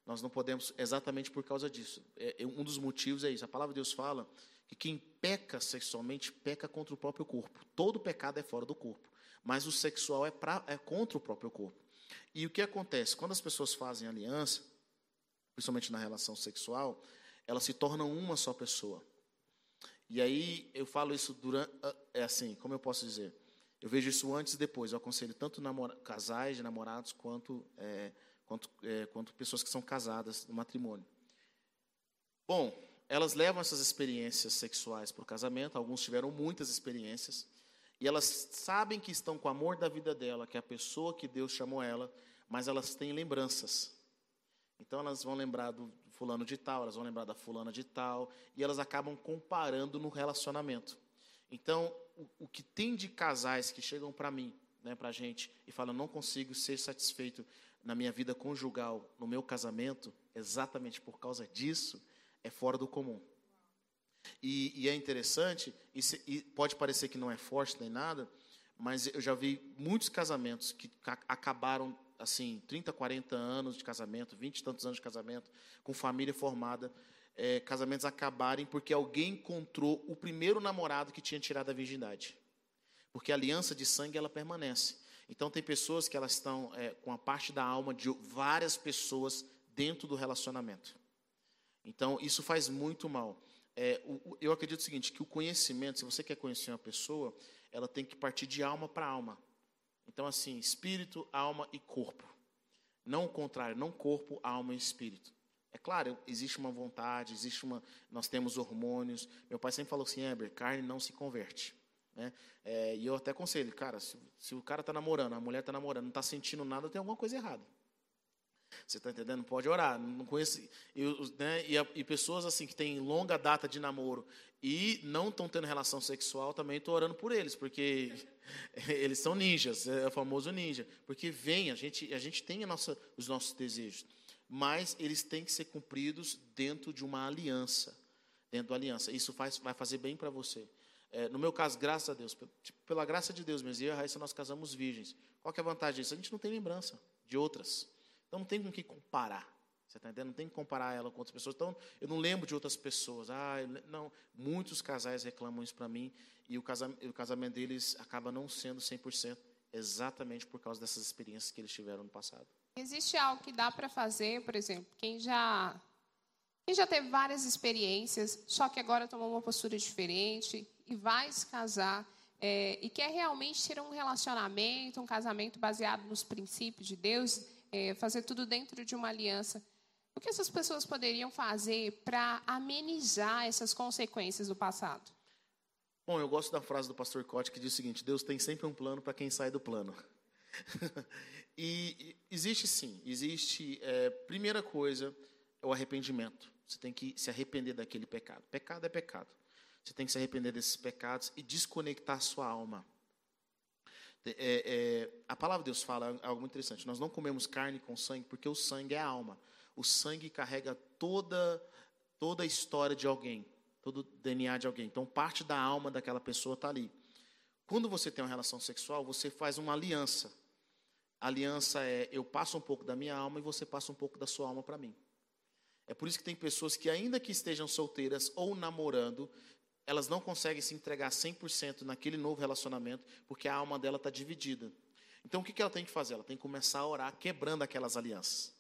nós não podemos, exatamente por causa disso. É, é, um dos motivos é isso. A palavra de Deus fala que quem peca sexualmente peca contra o próprio corpo. Todo pecado é fora do corpo, mas o sexual é, pra, é contra o próprio corpo. E o que acontece? Quando as pessoas fazem aliança, principalmente na relação sexual, elas se tornam uma só pessoa. E aí eu falo isso durante. Ah, é assim, como eu posso dizer? Eu vejo isso antes e depois. Eu aconselho tanto namora, casais de namorados quanto, é, quanto, é, quanto pessoas que são casadas no matrimônio. Bom, elas levam essas experiências sexuais para o casamento. Alguns tiveram muitas experiências. E elas sabem que estão com o amor da vida dela, que é a pessoa que Deus chamou ela, mas elas têm lembranças. Então elas vão lembrar do, fulano de tal, elas vão lembrar da fulana de tal, e elas acabam comparando no relacionamento. Então, o, o que tem de casais que chegam para mim, né, para a gente, e falam, não consigo ser satisfeito na minha vida conjugal, no meu casamento, exatamente por causa disso, é fora do comum. E, e é interessante, e, se, e pode parecer que não é forte nem nada, mas eu já vi muitos casamentos que acabaram assim, 30, 40 anos de casamento, 20 e tantos anos de casamento, com família formada, é, casamentos acabarem porque alguém encontrou o primeiro namorado que tinha tirado a virgindade. Porque a aliança de sangue, ela permanece. Então, tem pessoas que elas estão é, com a parte da alma de várias pessoas dentro do relacionamento. Então, isso faz muito mal. É, o, eu acredito o seguinte, que o conhecimento, se você quer conhecer uma pessoa, ela tem que partir de alma para alma. Então, assim, espírito, alma e corpo. Não o contrário, não corpo, alma e espírito. É claro, existe uma vontade, existe uma. Nós temos hormônios. Meu pai sempre falou assim: Heber, carne não se converte. Né? É, e eu até aconselho, cara, se, se o cara está namorando, a mulher está namorando, não está sentindo nada, tem alguma coisa errada. Você está entendendo? Pode orar. Não conheço, eu, né, e, e, pessoas assim que têm longa data de namoro e não estão tendo relação sexual, também estou orando por eles, porque eles são ninjas, é o famoso ninja. Porque vem, a gente, a gente tem a nossa, os nossos desejos, mas eles têm que ser cumpridos dentro de uma aliança. Dentro da aliança. Isso faz, vai fazer bem para você. É, no meu caso, graças a Deus, tipo, pela graça de Deus, mesmo, eu e a Raíssa, nós casamos virgens. Qual que é a vantagem disso? A gente não tem lembrança. de outras. Então não tem com que comparar. Você está entendendo? Não tem que comparar ela com outras pessoas. Então, eu não lembro de outras pessoas. Ah, não. Muitos casais reclamam isso para mim e o casamento, o casamento deles acaba não sendo 100% exatamente por causa dessas experiências que eles tiveram no passado.
Existe algo que dá para fazer, por exemplo, quem já quem já teve várias experiências, só que agora tomou uma postura diferente e vai se casar é, e quer realmente ter um relacionamento, um casamento baseado nos princípios de Deus, é, fazer tudo dentro de uma aliança. O que essas pessoas poderiam fazer para amenizar essas consequências do passado?
Bom, eu gosto da frase do pastor Cote que diz o seguinte: Deus tem sempre um plano para quem sai do plano. e existe sim, existe. É, primeira coisa é o arrependimento. Você tem que se arrepender daquele pecado. Pecado é pecado. Você tem que se arrepender desses pecados e desconectar sua alma. É, é, a palavra de Deus fala algo muito interessante. Nós não comemos carne com sangue porque o sangue é a alma. O sangue carrega toda toda a história de alguém, todo o DNA de alguém. Então, parte da alma daquela pessoa está ali. Quando você tem uma relação sexual, você faz uma aliança. A aliança é eu passo um pouco da minha alma e você passa um pouco da sua alma para mim. É por isso que tem pessoas que, ainda que estejam solteiras ou namorando, elas não conseguem se entregar 100% naquele novo relacionamento, porque a alma dela está dividida. Então, o que ela tem que fazer? Ela tem que começar a orar quebrando aquelas alianças.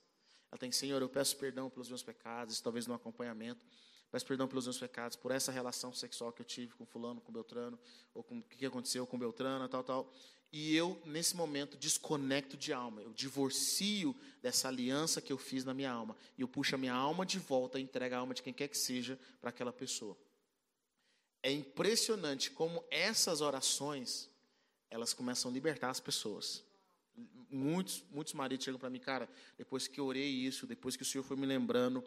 Ela tem, Senhor, eu peço perdão pelos meus pecados, talvez no acompanhamento. Peço perdão pelos meus pecados, por essa relação sexual que eu tive com fulano, com Beltrano, ou com o que aconteceu com Beltrana, tal, tal. E eu, nesse momento, desconecto de alma. Eu divorcio dessa aliança que eu fiz na minha alma. E eu puxo a minha alma de volta e entrego a alma de quem quer que seja para aquela pessoa. É impressionante como essas orações, elas começam a libertar as pessoas. Muitos, muitos maridos chegam para mim, cara, depois que eu orei isso, depois que o Senhor foi me lembrando,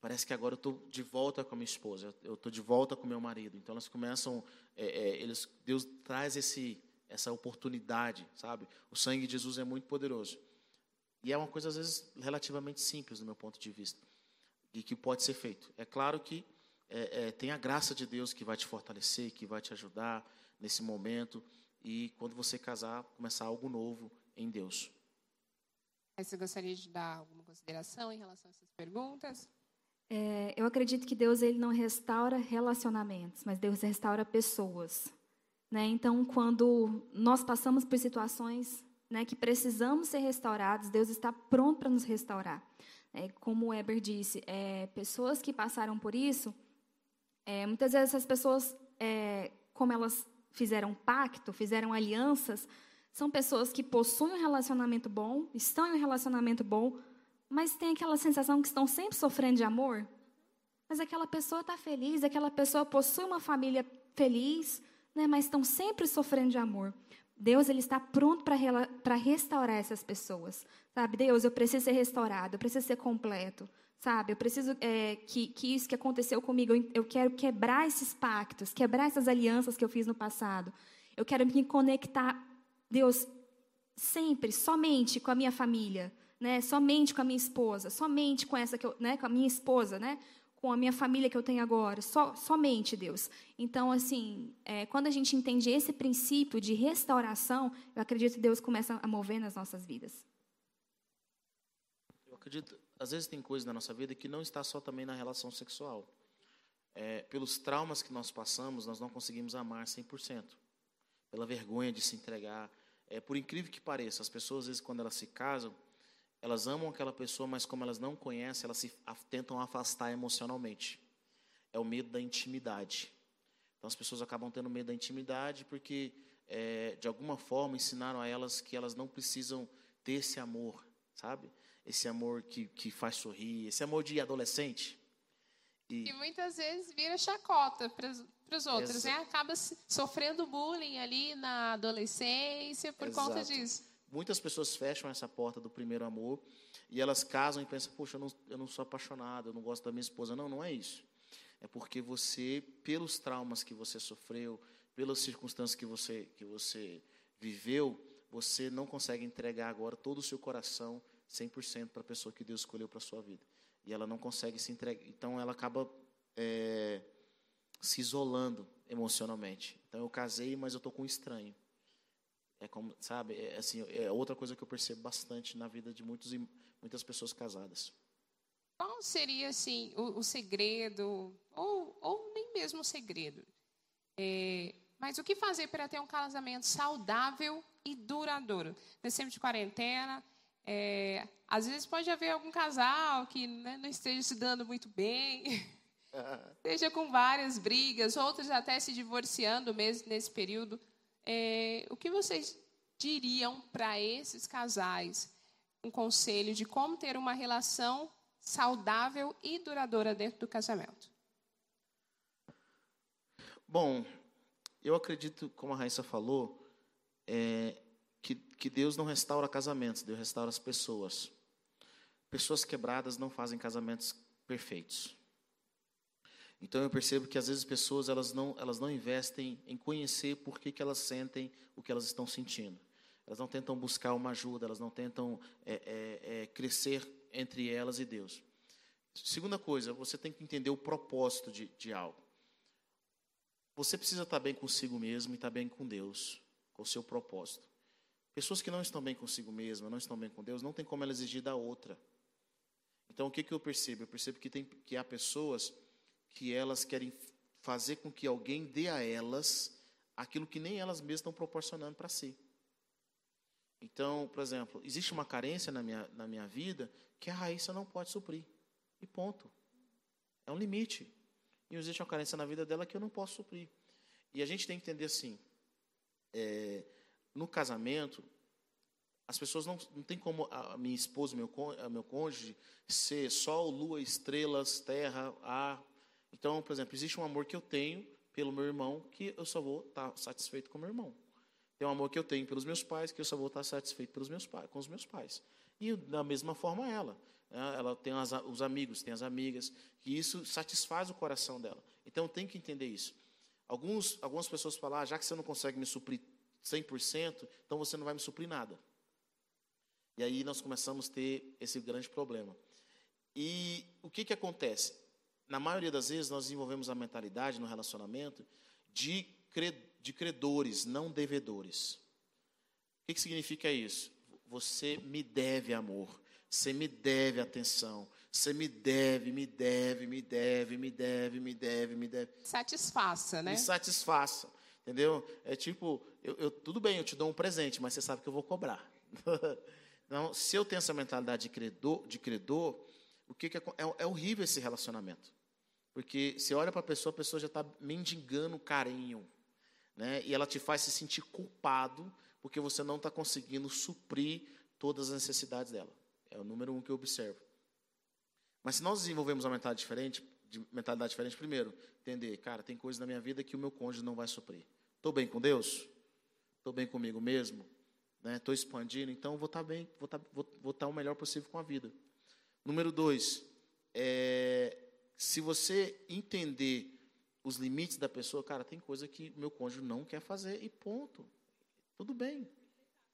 parece que agora eu estou de volta com a minha esposa, eu estou de volta com meu marido. Então elas começam, é, é, eles, Deus traz esse, essa oportunidade, sabe? O sangue de Jesus é muito poderoso. E é uma coisa, às vezes, relativamente simples, do meu ponto de vista, e que pode ser feito. É claro que é, é, tem a graça de Deus que vai te fortalecer, que vai te ajudar nesse momento, e quando você casar, começar algo novo em Deus.
Você gostaria de dar alguma consideração em relação a essas perguntas?
É, eu acredito que Deus ele não restaura relacionamentos, mas Deus restaura pessoas. Né? Então, quando nós passamos por situações né, que precisamos ser restaurados, Deus está pronto para nos restaurar. É, como o Eber disse, é, pessoas que passaram por isso, é, muitas vezes essas pessoas, é, como elas fizeram pacto, fizeram alianças, são pessoas que possuem um relacionamento bom, estão em um relacionamento bom, mas tem aquela sensação que estão sempre sofrendo de amor. Mas aquela pessoa está feliz, aquela pessoa possui uma família feliz, né, mas estão sempre sofrendo de amor. Deus ele está pronto para restaurar essas pessoas. Sabe, Deus, eu preciso ser restaurado, eu preciso ser completo. Sabe, eu preciso é, que, que isso que aconteceu comigo, eu, eu quero quebrar esses pactos, quebrar essas alianças que eu fiz no passado. Eu quero me conectar, Deus, sempre, somente com a minha família, né? Somente com a minha esposa, somente com essa que eu, né? Com a minha esposa, né? Com a minha família que eu tenho agora, só, somente Deus. Então, assim, é, quando a gente entende esse princípio de restauração, eu acredito que Deus começa a mover nas nossas vidas.
Eu acredito às vezes tem coisa na nossa vida que não está só também na relação sexual. É, pelos traumas que nós passamos, nós não conseguimos amar 100%. Pela vergonha de se entregar. É, por incrível que pareça, as pessoas, às vezes, quando elas se casam, elas amam aquela pessoa, mas como elas não conhecem, elas se tentam afastar emocionalmente. É o medo da intimidade. Então, as pessoas acabam tendo medo da intimidade porque, é, de alguma forma, ensinaram a elas que elas não precisam ter esse amor, sabe? Esse amor que, que faz sorrir, esse amor de adolescente.
E, e muitas vezes vira chacota para os outros, né? Acaba sofrendo bullying ali na adolescência por Exato. conta disso.
Muitas pessoas fecham essa porta do primeiro amor e elas casam e pensam, poxa, eu não, eu não sou apaixonado, eu não gosto da minha esposa. Não, não é isso. É porque você, pelos traumas que você sofreu, pelas circunstâncias que você, que você viveu, você não consegue entregar agora todo o seu coração 100% para a pessoa que Deus escolheu para a sua vida. E ela não consegue se entregar. Então, ela acaba é, se isolando emocionalmente. Então, eu casei, mas eu estou com um estranho. É como, sabe, é, assim, é outra coisa que eu percebo bastante na vida de muitos, muitas pessoas casadas.
Qual seria, assim, o, o segredo, ou, ou nem mesmo o segredo, é, mas o que fazer para ter um casamento saudável e duradouro? Nesse tempo de quarentena, é, às vezes pode haver algum casal que né, não esteja se dando muito bem, esteja com várias brigas, outros até se divorciando mesmo nesse período. É, o que vocês diriam para esses casais? Um conselho de como ter uma relação saudável e duradoura dentro do casamento.
Bom, eu acredito, como a Raíssa falou, é, que, que Deus não restaura casamentos, Deus restaura as pessoas. Pessoas quebradas não fazem casamentos perfeitos. Então eu percebo que às vezes pessoas elas não elas não investem em conhecer por que, que elas sentem o que elas estão sentindo. Elas não tentam buscar uma ajuda, elas não tentam é, é, é, crescer entre elas e Deus. Segunda coisa, você tem que entender o propósito de, de algo. Você precisa estar bem consigo mesmo e estar bem com Deus, com o seu propósito. Pessoas que não estão bem consigo mesma, não estão bem com Deus, não tem como ela exigir da outra. Então o que, que eu percebo? Eu percebo que, tem, que há pessoas que elas querem fazer com que alguém dê a elas aquilo que nem elas mesmas estão proporcionando para si. Então, por exemplo, existe uma carência na minha, na minha vida que a Raíssa não pode suprir. E ponto. É um limite. E existe uma carência na vida dela que eu não posso suprir. E a gente tem que entender assim: é, no casamento, as pessoas não, não como a minha esposa, meu, meu cônjuge, ser sol, lua, estrelas, terra, ar, então, por exemplo, existe um amor que eu tenho pelo meu irmão que eu só vou estar satisfeito com meu irmão. Tem um amor que eu tenho pelos meus pais que eu só vou estar satisfeito pelos meus pais, com os meus pais. E da mesma forma ela. Ela tem as, os amigos, tem as amigas, que isso satisfaz o coração dela. Então tem que entender isso. Alguns, algumas pessoas falam, ah, já que você não consegue me suprir 100%, então você não vai me suprir nada. E aí nós começamos a ter esse grande problema. E o que, que acontece? na maioria das vezes, nós desenvolvemos a mentalidade no relacionamento de, de credores, não devedores. O que, que significa isso? Você me deve amor, você me deve atenção, você me deve, me deve, me deve, me deve, me deve, me deve.
Satisfaça, né?
Me satisfaça, entendeu? É tipo, eu, eu, tudo bem, eu te dou um presente, mas você sabe que eu vou cobrar. Então, se eu tenho essa mentalidade de credor, de credor o que, que é, é, é horrível esse relacionamento. Porque você olha para a pessoa, a pessoa já está mendigando carinho. Né? E ela te faz se sentir culpado porque você não está conseguindo suprir todas as necessidades dela. É o número um que eu observo. Mas se nós desenvolvemos uma mentalidade diferente, de mentalidade diferente, primeiro, entender, cara, tem coisas na minha vida que o meu cônjuge não vai suprir. Estou bem com Deus? Estou bem comigo mesmo? Estou né? expandindo, então vou estar tá bem, vou estar, tá, vou, vou tá o melhor possível com a vida. Número dois, é, se você entender os limites da pessoa, cara, tem coisa que meu cônjuge não quer fazer e ponto. Tudo bem.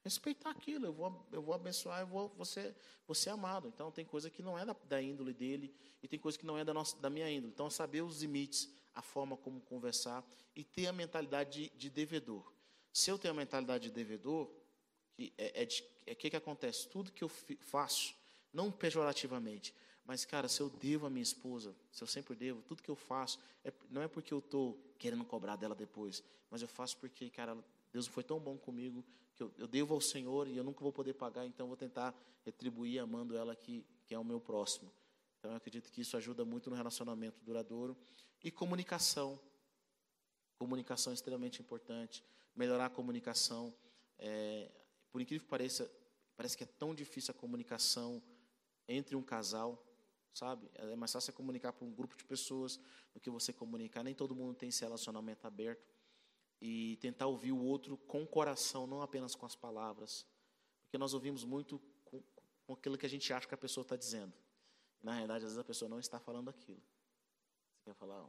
Respeitar aquilo, eu vou, eu vou abençoar, eu vou, você, você é amado. Então, tem coisa que não é da, da índole dele e tem coisa que não é da, nossa, da minha índole. Então, saber os limites, a forma como conversar e ter a mentalidade de, de devedor. Se eu tenho a mentalidade de devedor, que é, é, de, é que, que acontece? Tudo que eu faço, não pejorativamente, mas, cara, se eu devo a minha esposa, se eu sempre devo, tudo que eu faço, é, não é porque eu estou querendo cobrar dela depois, mas eu faço porque, cara, Deus foi tão bom comigo que eu, eu devo ao Senhor e eu nunca vou poder pagar, então vou tentar retribuir amando ela que, que é o meu próximo. Então, eu acredito que isso ajuda muito no relacionamento duradouro. E comunicação. Comunicação é extremamente importante. Melhorar a comunicação. É, por incrível que pareça, parece que é tão difícil a comunicação entre um casal sabe? É mais fácil comunicar para um grupo de pessoas do que você comunicar. Nem todo mundo tem esse relacionamento aberto. E tentar ouvir o outro com o coração, não apenas com as palavras. Porque nós ouvimos muito com, com aquilo que a gente acha que a pessoa está dizendo. Na realidade, às vezes a pessoa não está falando aquilo. Você quer falar?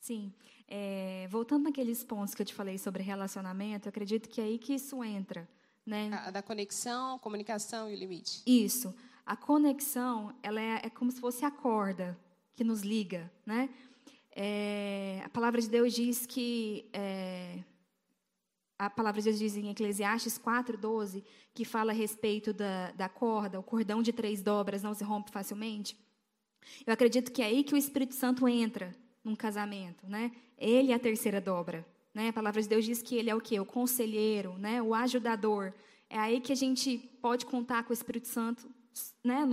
Sim. É, voltando naqueles pontos que eu te falei sobre relacionamento, eu acredito que é aí que isso entra. Né?
A, da conexão, comunicação e o limite.
Isso. A conexão, ela é, é como se fosse a corda que nos liga, né? É, a palavra de Deus diz que é, a palavra de Deus diz em Eclesiastes 4:12, que fala a respeito da, da corda, o cordão de três dobras não se rompe facilmente. Eu acredito que é aí que o Espírito Santo entra num casamento, né? Ele é a terceira dobra, né? A palavra de Deus diz que ele é o quê? O conselheiro, né? O ajudador. É aí que a gente pode contar com o Espírito Santo, né?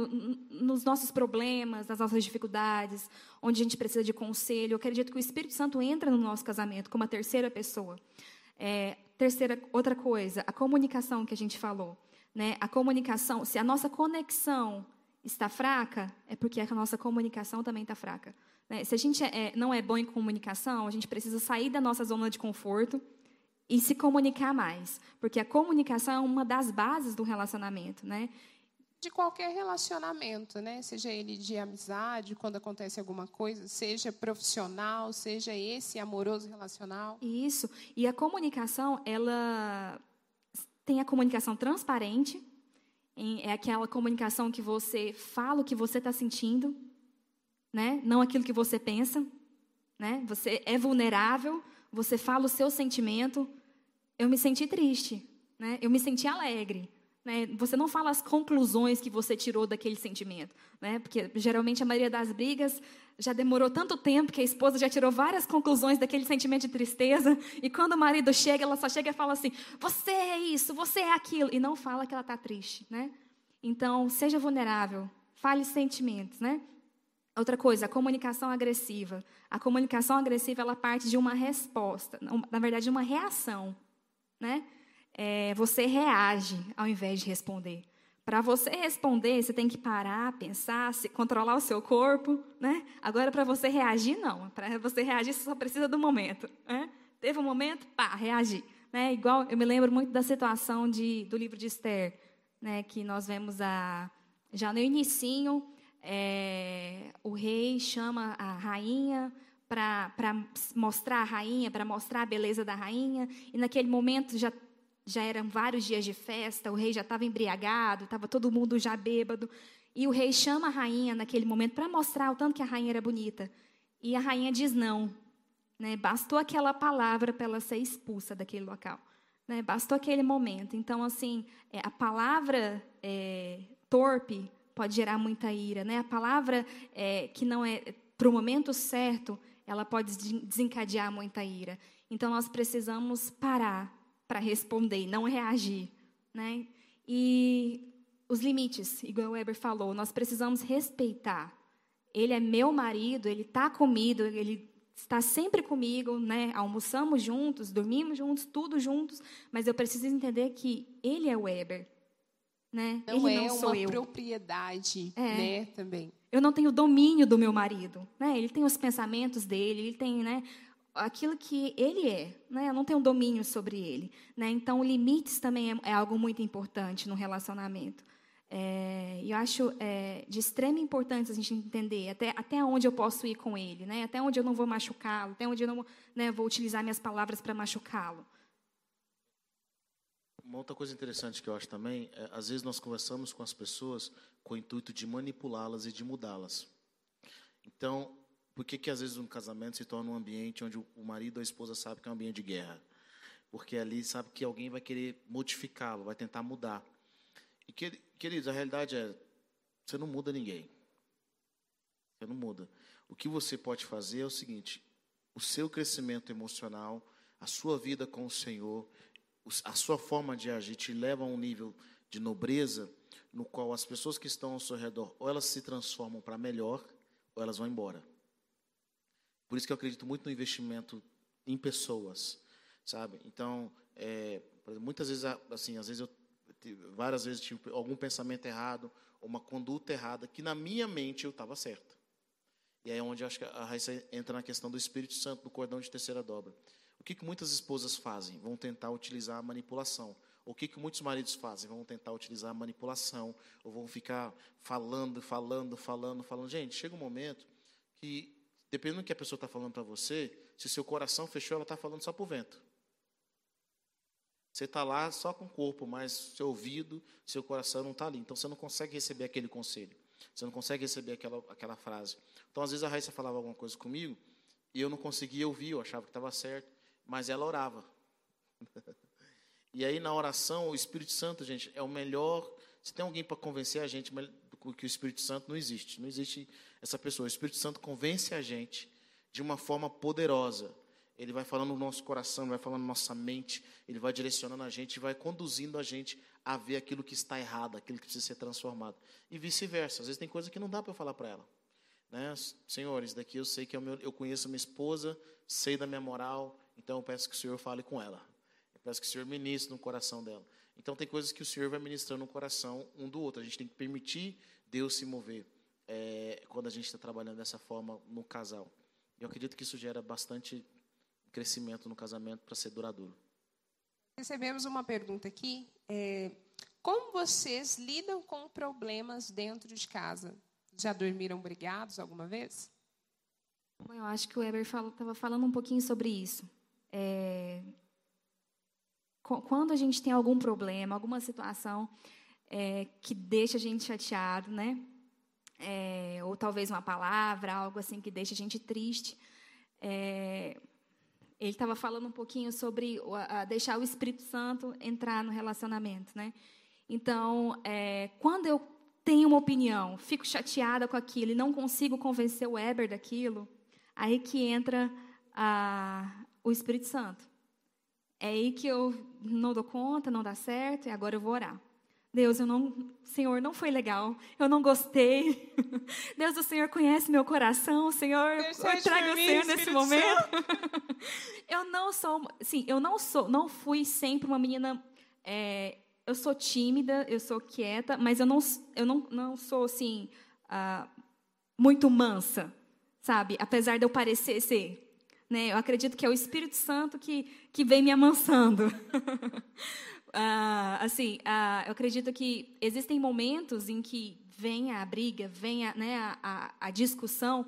nos nossos problemas, nas nossas dificuldades, onde a gente precisa de conselho. Eu acredito que o Espírito Santo entra no nosso casamento como a terceira pessoa. É, terceira, outra coisa, a comunicação que a gente falou. Né? A comunicação, se a nossa conexão está fraca, é porque a nossa comunicação também está fraca. Né? Se a gente é, não é bom em comunicação, a gente precisa sair da nossa zona de conforto e se comunicar mais, porque a comunicação é uma das bases do relacionamento, né?
De qualquer relacionamento, né? Seja ele de amizade, quando acontece alguma coisa, seja profissional, seja esse amoroso relacional.
Isso. E a comunicação, ela tem a comunicação transparente, é aquela comunicação que você fala o que você está sentindo, né? Não aquilo que você pensa, né? Você é vulnerável, você fala o seu sentimento. Eu me senti triste, né? Eu me senti alegre. Né? Você não fala as conclusões que você tirou daquele sentimento, né? Porque geralmente a maioria das brigas já demorou tanto tempo que a esposa já tirou várias conclusões daquele sentimento de tristeza e quando o marido chega, ela só chega e fala assim: "Você é isso, você é aquilo" e não fala que ela está triste, né? Então, seja vulnerável, fale sentimentos, né? Outra coisa, a comunicação agressiva. A comunicação agressiva ela parte de uma resposta, na verdade, de uma reação, né? É, você reage ao invés de responder. Para você responder, você tem que parar, pensar, se, controlar o seu corpo, né? Agora, para você reagir, não. Para você reagir, você só precisa do momento. Né? Teve um momento, pá, reagir. Né? Igual, eu me lembro muito da situação de, do livro de Esther, né? Que nós vemos a, já no inicinho, é, o rei chama a rainha para mostrar a rainha, para mostrar a beleza da rainha, e naquele momento já, já eram vários dias de festa, o rei já estava embriagado, estava todo mundo já bêbado, e o rei chama a rainha naquele momento para mostrar o tanto que a rainha era bonita. E a rainha diz não. Né? Bastou aquela palavra para ela ser expulsa daquele local. Né? Bastou aquele momento. Então, assim, é, a palavra é, torpe pode gerar muita ira, né? A palavra é, que não é para o momento certo, ela pode desencadear muita ira. Então nós precisamos parar para responder, não reagir, né? E os limites, igual o Weber falou, nós precisamos respeitar. Ele é meu marido, ele está comigo, ele está sempre comigo, né? Almoçamos juntos, dormimos juntos, tudo juntos, mas eu preciso entender que ele é o Weber. Né?
Não
ele
é
não sou
uma
eu.
propriedade,
É.
né, também.
Eu não tenho domínio do meu marido, né? Ele tem os pensamentos dele, ele tem, né, aquilo que ele é, né? Eu não tenho domínio sobre ele, né? Então, limites também é, é algo muito importante no relacionamento. É, eu acho é, de extrema importância a gente entender até, até onde eu posso ir com ele, né? Até onde eu não vou machucá-lo, até onde eu não né, vou utilizar minhas palavras para machucá-lo.
Uma outra coisa interessante que eu acho também, é, às vezes nós conversamos com as pessoas com o intuito de manipulá-las e de mudá-las. Então, por que que às vezes um casamento se torna um ambiente onde o marido ou a esposa sabe que é um ambiente de guerra? Porque ali sabe que alguém vai querer modificá-lo, vai tentar mudar. E queri- queridos, a realidade é, você não muda ninguém. Você não muda. O que você pode fazer é o seguinte: o seu crescimento emocional, a sua vida com o Senhor, a sua forma de agir te leva a um nível de nobreza no qual as pessoas que estão ao seu redor ou elas se transformam para melhor ou elas vão embora. Por isso que eu acredito muito no investimento em pessoas, sabe? Então, é, muitas vezes, assim, às vezes eu várias vezes tive algum pensamento errado, uma conduta errada que na minha mente eu estava certo. E aí é onde acho que a Raíssa entra na questão do Espírito Santo, do cordão de terceira dobra. O que, que muitas esposas fazem? Vão tentar utilizar a manipulação. O que, que muitos maridos fazem? Vão tentar utilizar a manipulação, ou vão ficar falando, falando, falando, falando. Gente, chega um momento que, dependendo do que a pessoa está falando para você, se seu coração fechou, ela está falando só para o vento. Você está lá só com o corpo, mas seu ouvido, seu coração não está ali. Então você não consegue receber aquele conselho. Você não consegue receber aquela, aquela frase. Então, às vezes, a Raíssa falava alguma coisa comigo e eu não conseguia ouvir, eu achava que estava certo, mas ela orava. E aí, na oração, o Espírito Santo, gente, é o melhor. Se tem alguém para convencer a gente que o Espírito Santo, não existe. Não existe essa pessoa. O Espírito Santo convence a gente de uma forma poderosa. Ele vai falando no nosso coração, vai falando na nossa mente, ele vai direcionando a gente, vai conduzindo a gente a ver aquilo que está errado, aquilo que precisa ser transformado. E vice-versa. Às vezes tem coisa que não dá para eu falar para ela. Né? Senhores, daqui eu sei que é o meu, eu conheço minha esposa, sei da minha moral, então eu peço que o Senhor fale com ela. Eu peço que o Senhor ministre no coração dela. Então tem coisas que o Senhor vai ministrando no coração um do outro. A gente tem que permitir Deus se mover é, quando a gente está trabalhando dessa forma no casal. Eu acredito que isso gera bastante crescimento no casamento para ser duradouro.
Recebemos uma pergunta aqui. É, como vocês lidam com problemas dentro de casa? Já dormiram brigados alguma vez?
Eu acho que o Weber estava falando um pouquinho sobre isso. É, quando a gente tem algum problema, alguma situação é, que deixa a gente chateado, né? É, ou talvez uma palavra, algo assim que deixa a gente triste. É, ele estava falando um pouquinho sobre a, deixar o Espírito Santo entrar no relacionamento, né? Então, é, quando eu tenho uma opinião, fico chateada com aquilo e não consigo convencer o Weber daquilo, aí que entra a, o Espírito Santo. É aí que eu não dou conta, não dá certo, e agora eu vou orar. Deus, eu não, Senhor, não foi legal. Eu não gostei. Deus, o Senhor conhece meu coração. Senhor, eu trago o Senhor nesse momento. eu não sou, sim, eu não sou, não fui sempre uma menina. É, eu sou tímida, eu sou quieta, mas eu não, eu não, não sou assim uh, muito mansa, sabe? Apesar de eu parecer ser. Né? Eu acredito que é o Espírito Santo que, que vem me amansando. uh, assim, uh, eu acredito que existem momentos em que vem a briga, vem a, né, a, a, a discussão,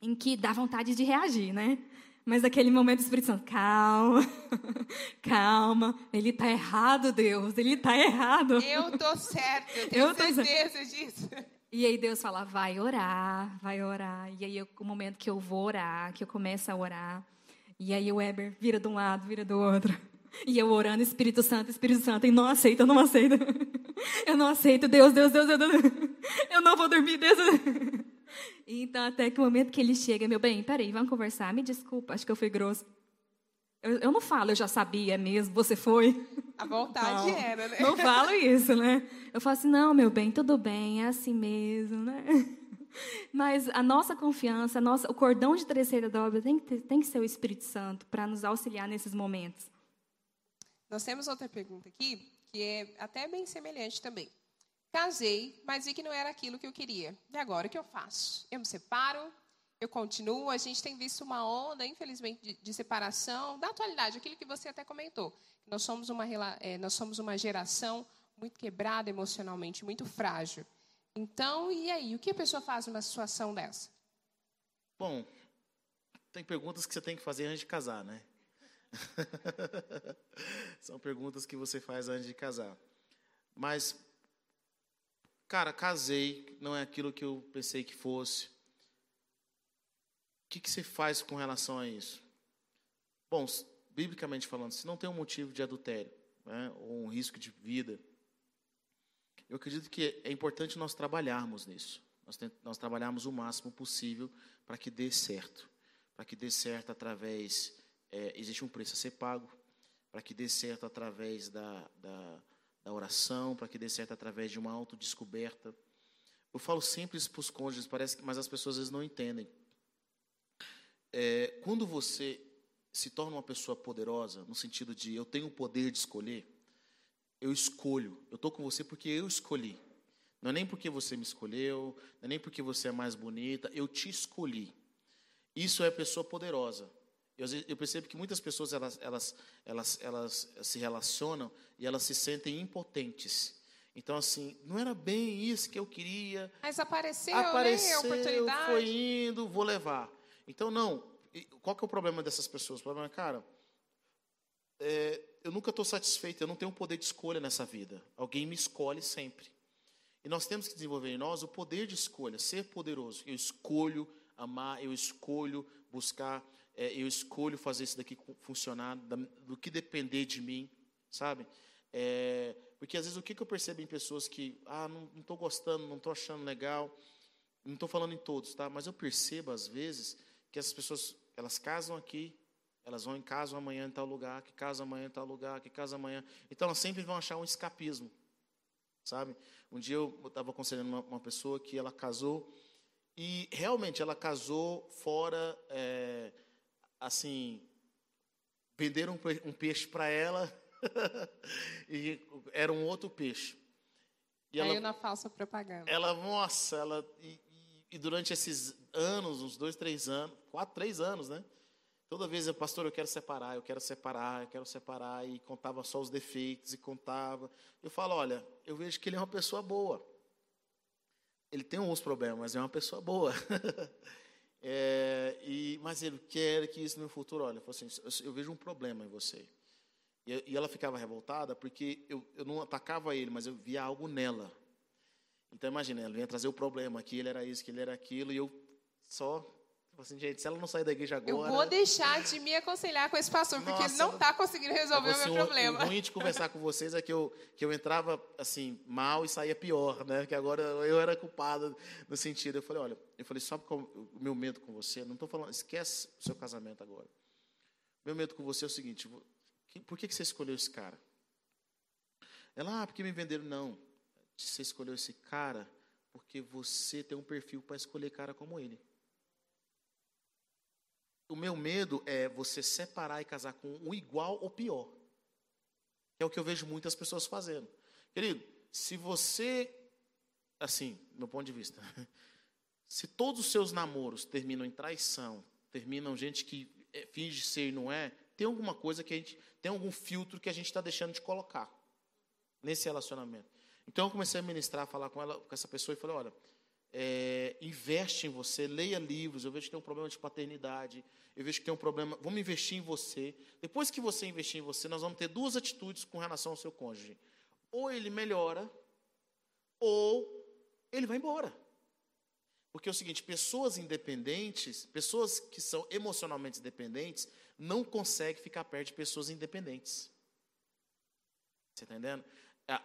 em que dá vontade de reagir, né? Mas naquele momento o Espírito Santo, calma, calma, ele está errado, Deus, ele está errado.
Eu tô certo, eu tenho eu certeza disso.
E aí Deus fala, vai orar, vai orar. E aí o momento que eu vou orar, que eu começo a orar, e aí o Weber vira de um lado, vira do outro. E eu orando, Espírito Santo, Espírito Santo, e não aceito, eu não aceito. Eu não aceito, Deus, Deus, Deus, Deus, Deus. Eu não vou dormir, Deus. Então, até que o momento que ele chega, meu bem, peraí, vamos conversar, me desculpa, acho que eu fui grosso. Eu, eu não falo, eu já sabia mesmo, você foi.
A vontade
não,
era, né?
Não falo isso, né? Eu falo assim, não, meu bem, tudo bem, é assim mesmo, né? Mas a nossa confiança, a nossa, o cordão de terceira dobra tem que, ter, tem que ser o Espírito Santo para nos auxiliar nesses momentos.
Nós temos outra pergunta aqui, que é até bem semelhante também. Casei, mas vi que não era aquilo que eu queria. E agora o que eu faço? Eu me separo? Eu continuo? A gente tem visto uma onda, infelizmente, de, de separação da atualidade, aquilo que você até comentou. Nós somos uma, é, nós somos uma geração muito quebrada emocionalmente, muito frágil. Então, e aí? O que a pessoa faz numa situação dessa?
Bom, tem perguntas que você tem que fazer antes de casar, né? São perguntas que você faz antes de casar. Mas, cara, casei, não é aquilo que eu pensei que fosse. O que, que você faz com relação a isso? Bom, biblicamente falando, se não tem um motivo de adultério, né, ou um risco de vida, eu acredito que é importante nós trabalharmos nisso. Nós, nós trabalharmos o máximo possível para que dê certo. Para que dê certo através é, existe um preço a ser pago para que dê certo através da, da, da oração, para que dê certo através de uma autodescoberta. Eu falo sempre isso para os cônjuges, parece que, mas as pessoas às vezes não entendem. É, quando você se torna uma pessoa poderosa, no sentido de eu tenho o poder de escolher, eu escolho. Eu estou com você porque eu escolhi. Não é nem porque você me escolheu, não é nem porque você é mais bonita, eu te escolhi. Isso é pessoa poderosa. Eu, eu percebo que muitas pessoas elas, elas, elas, elas se relacionam e elas se sentem impotentes. Então, assim, não era bem isso que eu queria.
Mas apareceu,
apareceu
né? oportunidade.
foi indo, vou levar. Então, não. Qual que é o problema dessas pessoas? O problema é, cara, é, eu nunca estou satisfeito, eu não tenho poder de escolha nessa vida. Alguém me escolhe sempre. E nós temos que desenvolver em nós o poder de escolha, ser poderoso. Eu escolho amar, eu escolho buscar é, eu escolho fazer isso daqui funcionar, do que depender de mim. sabe? É, porque às vezes o que, que eu percebo em pessoas que, ah, não estou gostando, não estou achando legal, não estou falando em todos, tá? Mas eu percebo às vezes que as pessoas, elas casam aqui, elas vão em casa amanhã em tal lugar, que casa amanhã em tal lugar, que casa amanhã. Então elas sempre vão achar um escapismo, sabe? Um dia eu estava aconselhando uma, uma, pessoa que ela casou e realmente ela casou fora, é, assim, venderam um, peixe para ela e era um outro peixe.
E Aí ela, na falsa propaganda.
Ela, nossa, ela e, e, e, durante esses anos, uns dois, três anos, quatro, três anos, né? Toda vez eu, pastor, eu quero separar, eu quero separar, eu quero separar, e contava só os defeitos, e contava. Eu falo, olha, eu vejo que ele é uma pessoa boa. Ele tem alguns problemas, mas é uma pessoa boa. é, e, mas ele quer que isso no futuro, olha, eu, assim, eu, vejo um problema em você. E, e ela ficava revoltada porque eu, eu não atacava ele, mas eu via algo nela. Então imagina, ela vinha trazer o problema, que ele era isso, que ele era aquilo, e eu só assim, gente, se ela não sair da igreja agora.
Eu vou deixar de me aconselhar com esse pastor, porque ele não está conseguindo resolver o meu problema.
O ruim de conversar com vocês é que eu, que eu entrava assim, mal e saía pior, né? Que agora eu era culpado no sentido. Eu falei, olha, eu falei, só o meu medo com você, não estou falando, esquece o seu casamento agora. Meu medo com você é o seguinte: por que, que você escolheu esse cara? Ela, ah, porque me venderam. Não. Você escolheu esse cara porque você tem um perfil para escolher cara como ele. O meu medo é você separar e casar com um igual ou pior. É o que eu vejo muitas pessoas fazendo. Querido, se você, assim, meu ponto de vista, se todos os seus namoros terminam em traição, terminam gente que eh, finge ser e não é, tem alguma coisa que a gente, tem algum filtro que a gente está deixando de colocar nesse relacionamento. Então eu comecei a ministrar, a falar com ela, com essa pessoa e falei, olha, é, investe em você, leia livros. Eu vejo que tem um problema de paternidade. Eu vejo que tem um problema. Vamos investir em você. Depois que você investir em você, nós vamos ter duas atitudes com relação ao seu cônjuge. Ou ele melhora, ou ele vai embora. Porque é o seguinte: pessoas independentes, pessoas que são emocionalmente dependentes, não consegue ficar perto de pessoas independentes. Você está entendendo?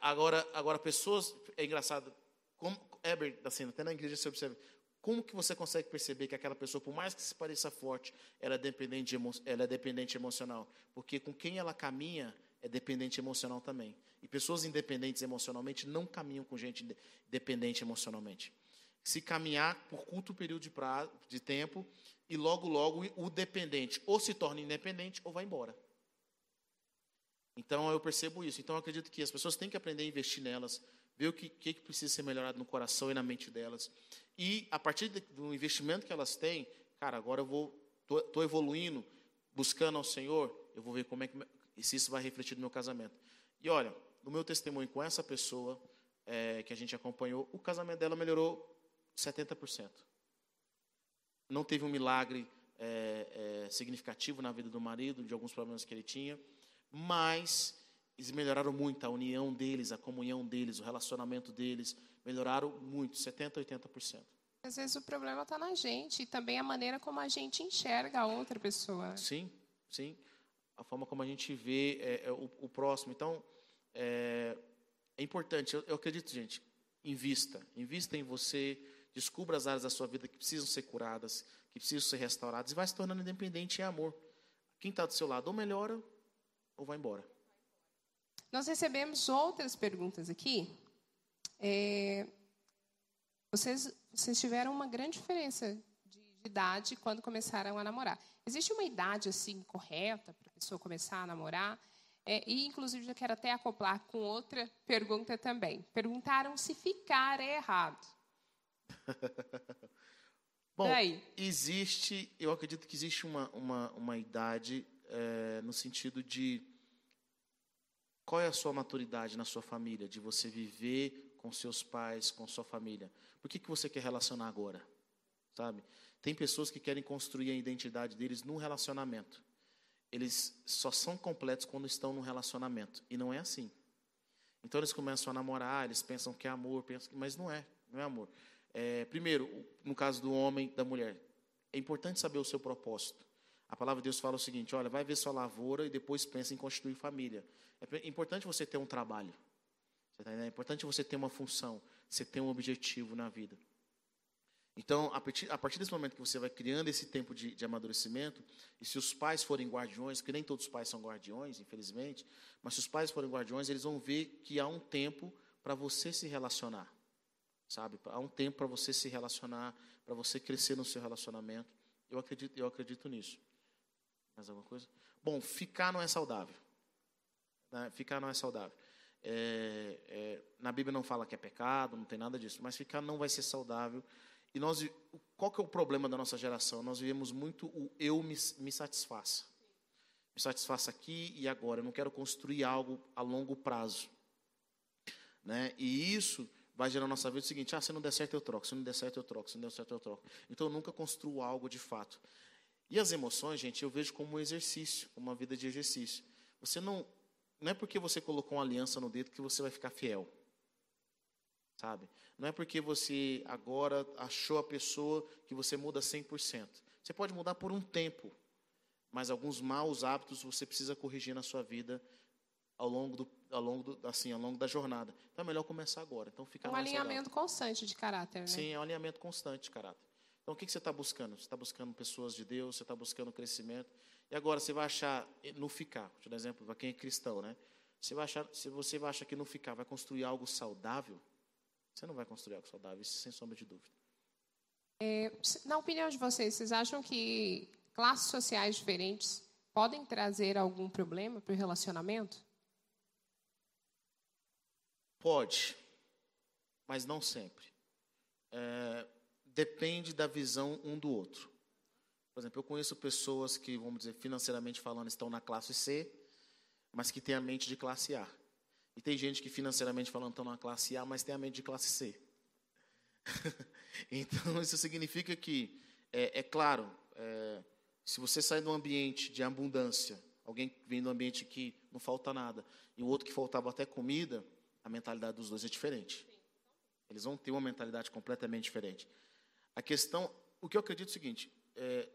Agora, agora, pessoas. É engraçado. Como, Eber, assim, até na igreja você observa. Como que você consegue perceber que aquela pessoa, por mais que se pareça forte, ela é dependente, ela é dependente emocional? Porque com quem ela caminha é dependente emocional também. E pessoas independentes emocionalmente não caminham com gente dependente emocionalmente. Se caminhar por curto período de, prazo, de tempo, e logo, logo o dependente ou se torna independente ou vai embora. Então eu percebo isso. Então eu acredito que as pessoas têm que aprender a investir nelas, ver o que, que precisa ser melhorado no coração e na mente delas. E a partir do investimento que elas têm, cara, agora eu vou, estou evoluindo, buscando ao Senhor, eu vou ver como é que se isso vai refletir no meu casamento. E olha, no meu testemunho com essa pessoa é, que a gente acompanhou, o casamento dela melhorou 70% não teve um milagre é, é, significativo na vida do marido, de alguns problemas que ele tinha, mas eles melhoraram muito a união deles, a comunhão deles, o relacionamento deles, melhoraram muito, 70%, 80%.
Às vezes o problema está na gente e também a maneira como a gente enxerga a outra pessoa.
Sim, sim. A forma como a gente vê é, é, o, o, próximo. Então, é, é importante, eu, eu acredito, gente, invista. Invista em você, Descubra as áreas da sua vida que precisam ser curadas, que precisam ser restauradas e vai se tornando independente em amor. Quem está do seu lado ou melhora ou vai embora.
Nós recebemos outras perguntas aqui. É, vocês, vocês tiveram uma grande diferença de, de, idade quando começaram a namorar. Existe uma idade assim correta para a pessoa começar a namorar? É, e inclusive já quero até acoplar com outra pergunta também. Perguntaram se ficar é errado.
Bom, existe, eu acredito que existe uma, uma, uma idade é, no sentido de qual é a sua maturidade na sua família, de você viver com seus pais, com sua família. Por que, que você quer relacionar agora? Sabe? Tem pessoas que querem construir a identidade deles num relacionamento. Eles só são completos quando estão num relacionamento. E não é assim. Então eles começam a namorar, eles pensam que é amor, pensam, mas não é, não é amor. É, primeiro, no caso do homem, da mulher, é importante saber o seu propósito. A palavra de Deus fala o seguinte: olha, vai ver sua lavoura e depois pensa em constituir família. É importante você ter um trabalho. Tá é importante você ter uma função, você ter um objetivo na vida. Então, a partir, a partir, desse momento que você vai criando esse tempo de, de, amadurecimento, e se os pais forem guardiões, que nem todos os pais são guardiões, infelizmente, mas se os pais forem guardiões, eles vão ver que há um tempo para você se relacionar, sabe? Há um tempo para você se relacionar, para você crescer no seu relacionamento. Eu acredito, eu acredito nisso. Mais alguma coisa? Bom, ficar não é saudável. Né? Ficar não é saudável. É, é, na Bíblia não fala que é pecado, não tem nada disso, mas ficar não vai ser saudável e nós, qual que é o problema da nossa geração? Nós vivemos muito o eu me, me satisfaça. Me satisfaça aqui e agora. Eu não quero construir algo a longo prazo. Né? E isso vai gerar na nossa vida o seguinte: ah, se não der certo eu troco, se não der certo eu troco, se não der certo eu troco. Então eu nunca construo algo de fato. E as emoções, gente, eu vejo como um exercício, como uma vida de exercício. Você não, não é porque você colocou uma aliança no dedo que você vai ficar fiel sabe? Não é porque você agora achou a pessoa que você muda 100%. Você pode mudar por um tempo, mas alguns maus hábitos você precisa corrigir na sua vida ao longo do, ao longo do, assim, ao longo da jornada. Então é melhor começar agora. Então ficar
um alinhamento saudável. constante de caráter, né?
Sim, é um alinhamento constante de caráter. Então o que, que você está buscando? Você está buscando pessoas de Deus, você está buscando crescimento. E agora você vai achar no ficar, por exemplo, para quem é cristão, né? Você vai achar, se você vai achar que no ficar vai construir algo saudável, você não vai construir algo saudável, isso sem sombra de dúvida.
É, na opinião de vocês, vocês acham que classes sociais diferentes podem trazer algum problema para o relacionamento?
Pode, mas não sempre. É, depende da visão um do outro. Por exemplo, eu conheço pessoas que, vamos dizer, financeiramente falando, estão na classe C, mas que têm a mente de classe A. E tem gente que financeiramente falando estão na classe A, mas tem a mente de classe C. então, isso significa que, é, é claro, é, se você sai de um ambiente de abundância, alguém vem de um ambiente que não falta nada, e o outro que faltava até comida, a mentalidade dos dois é diferente. Eles vão ter uma mentalidade completamente diferente. A questão, o que eu acredito é o seguinte, é,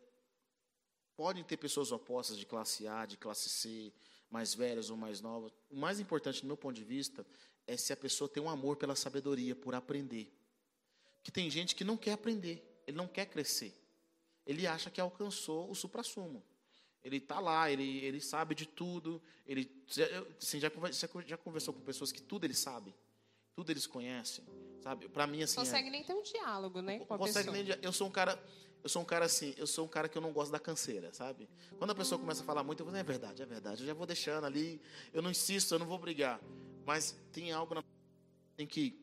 podem ter pessoas opostas de classe A, de classe C, mais velhas ou mais novas. O mais importante, do meu ponto de vista, é se a pessoa tem um amor pela sabedoria, por aprender. Porque tem gente que não quer aprender, ele não quer crescer. Ele acha que alcançou o supra-sumo. Ele está lá, ele, ele sabe de tudo. Ele assim, já, já conversou com pessoas que tudo ele sabe, tudo eles conhecem, sabe? Para mim assim.
Consegue é, nem ter um diálogo, né?
Com consegue pessoa. nem. Eu sou um cara eu sou um cara assim, eu sou um cara que eu não gosto da canseira, sabe? Quando a pessoa começa a falar muito, eu vou, é verdade, é verdade, eu já vou deixando ali, eu não insisto, eu não vou brigar. Mas tem algo na tem que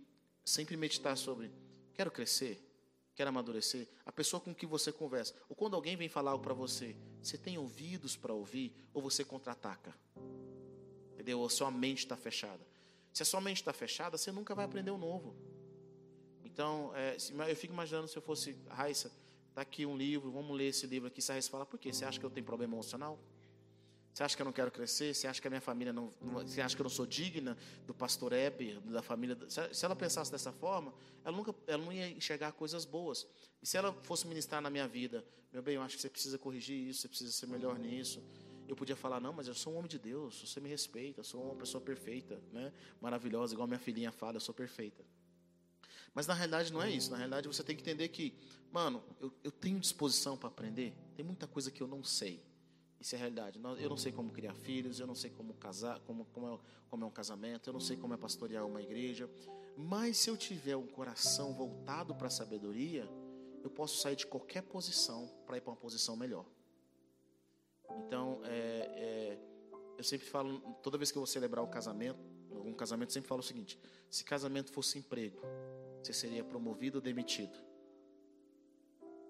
sempre meditar sobre, quero crescer, quero amadurecer. A pessoa com que você conversa, ou quando alguém vem falar algo para você, você tem ouvidos para ouvir ou você contra-ataca? Entendeu? Ou sua mente está fechada. Se a sua mente está fechada, você nunca vai aprender o novo. Então, é, eu fico imaginando se eu fosse Raissa, Está aqui um livro, vamos ler esse livro aqui. Você fala, por quê? Você acha que eu tenho problema emocional? Você acha que eu não quero crescer? Você acha que a minha família não. Você acha que eu não sou digna do pastor Heber, da família. Se ela pensasse dessa forma, ela nunca ela não ia enxergar coisas boas. E se ela fosse ministrar na minha vida, meu bem, eu acho que você precisa corrigir isso, você precisa ser melhor nisso. Eu podia falar, não, mas eu sou um homem de Deus, você me respeita, eu sou uma pessoa perfeita, né? maravilhosa, igual minha filhinha fala, eu sou perfeita. Mas na realidade não é isso. Na realidade você tem que entender que, mano, eu, eu tenho disposição para aprender. Tem muita coisa que eu não sei. Isso é a realidade. Eu não sei como criar filhos, eu não sei como casar, como, como, é, como é um casamento, eu não sei como é pastorear uma igreja. Mas se eu tiver um coração voltado para a sabedoria, eu posso sair de qualquer posição para ir para uma posição melhor. Então, é, é, eu sempre falo, toda vez que eu vou celebrar um casamento, um casamento, eu sempre falo o seguinte: se casamento fosse emprego, você seria promovido ou demitido.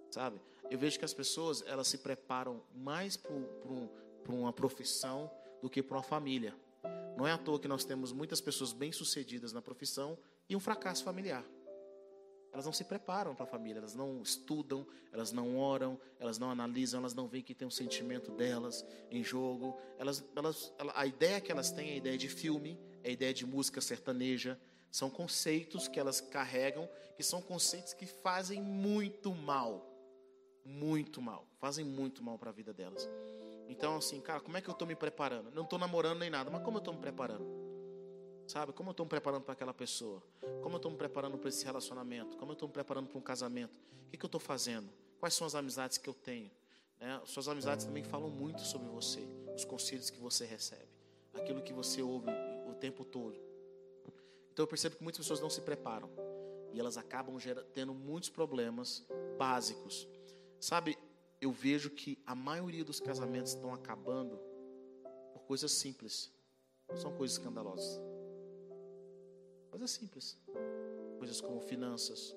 Sabe? Eu vejo que as pessoas elas se preparam mais para um, uma profissão do que para uma família. Não é à toa que nós temos muitas pessoas bem-sucedidas na profissão e um fracasso familiar. Elas não se preparam para a família, elas não estudam, elas não oram, elas não analisam, elas não veem que tem um sentimento delas em jogo. Elas, elas, a ideia que elas têm é a ideia de filme, é a ideia de música sertaneja, são conceitos que elas carregam, que são conceitos que fazem muito mal muito mal, fazem muito mal para a vida delas. Então, assim, cara, como é que eu estou me preparando? Não estou namorando nem nada, mas como eu estou me preparando? Sabe? Como eu estou me preparando para aquela pessoa? Como eu estou me preparando para esse relacionamento? Como eu estou me preparando para um casamento? O que, que eu estou fazendo? Quais são as amizades que eu tenho? Né? Suas amizades também falam muito sobre você, os conselhos que você recebe, aquilo que você ouve o tempo todo. Então eu percebo que muitas pessoas não se preparam e elas acabam tendo muitos problemas básicos. Sabe, eu vejo que a maioria dos casamentos estão acabando por coisas simples, não são coisas escandalosas. Coisas simples. Coisas como finanças,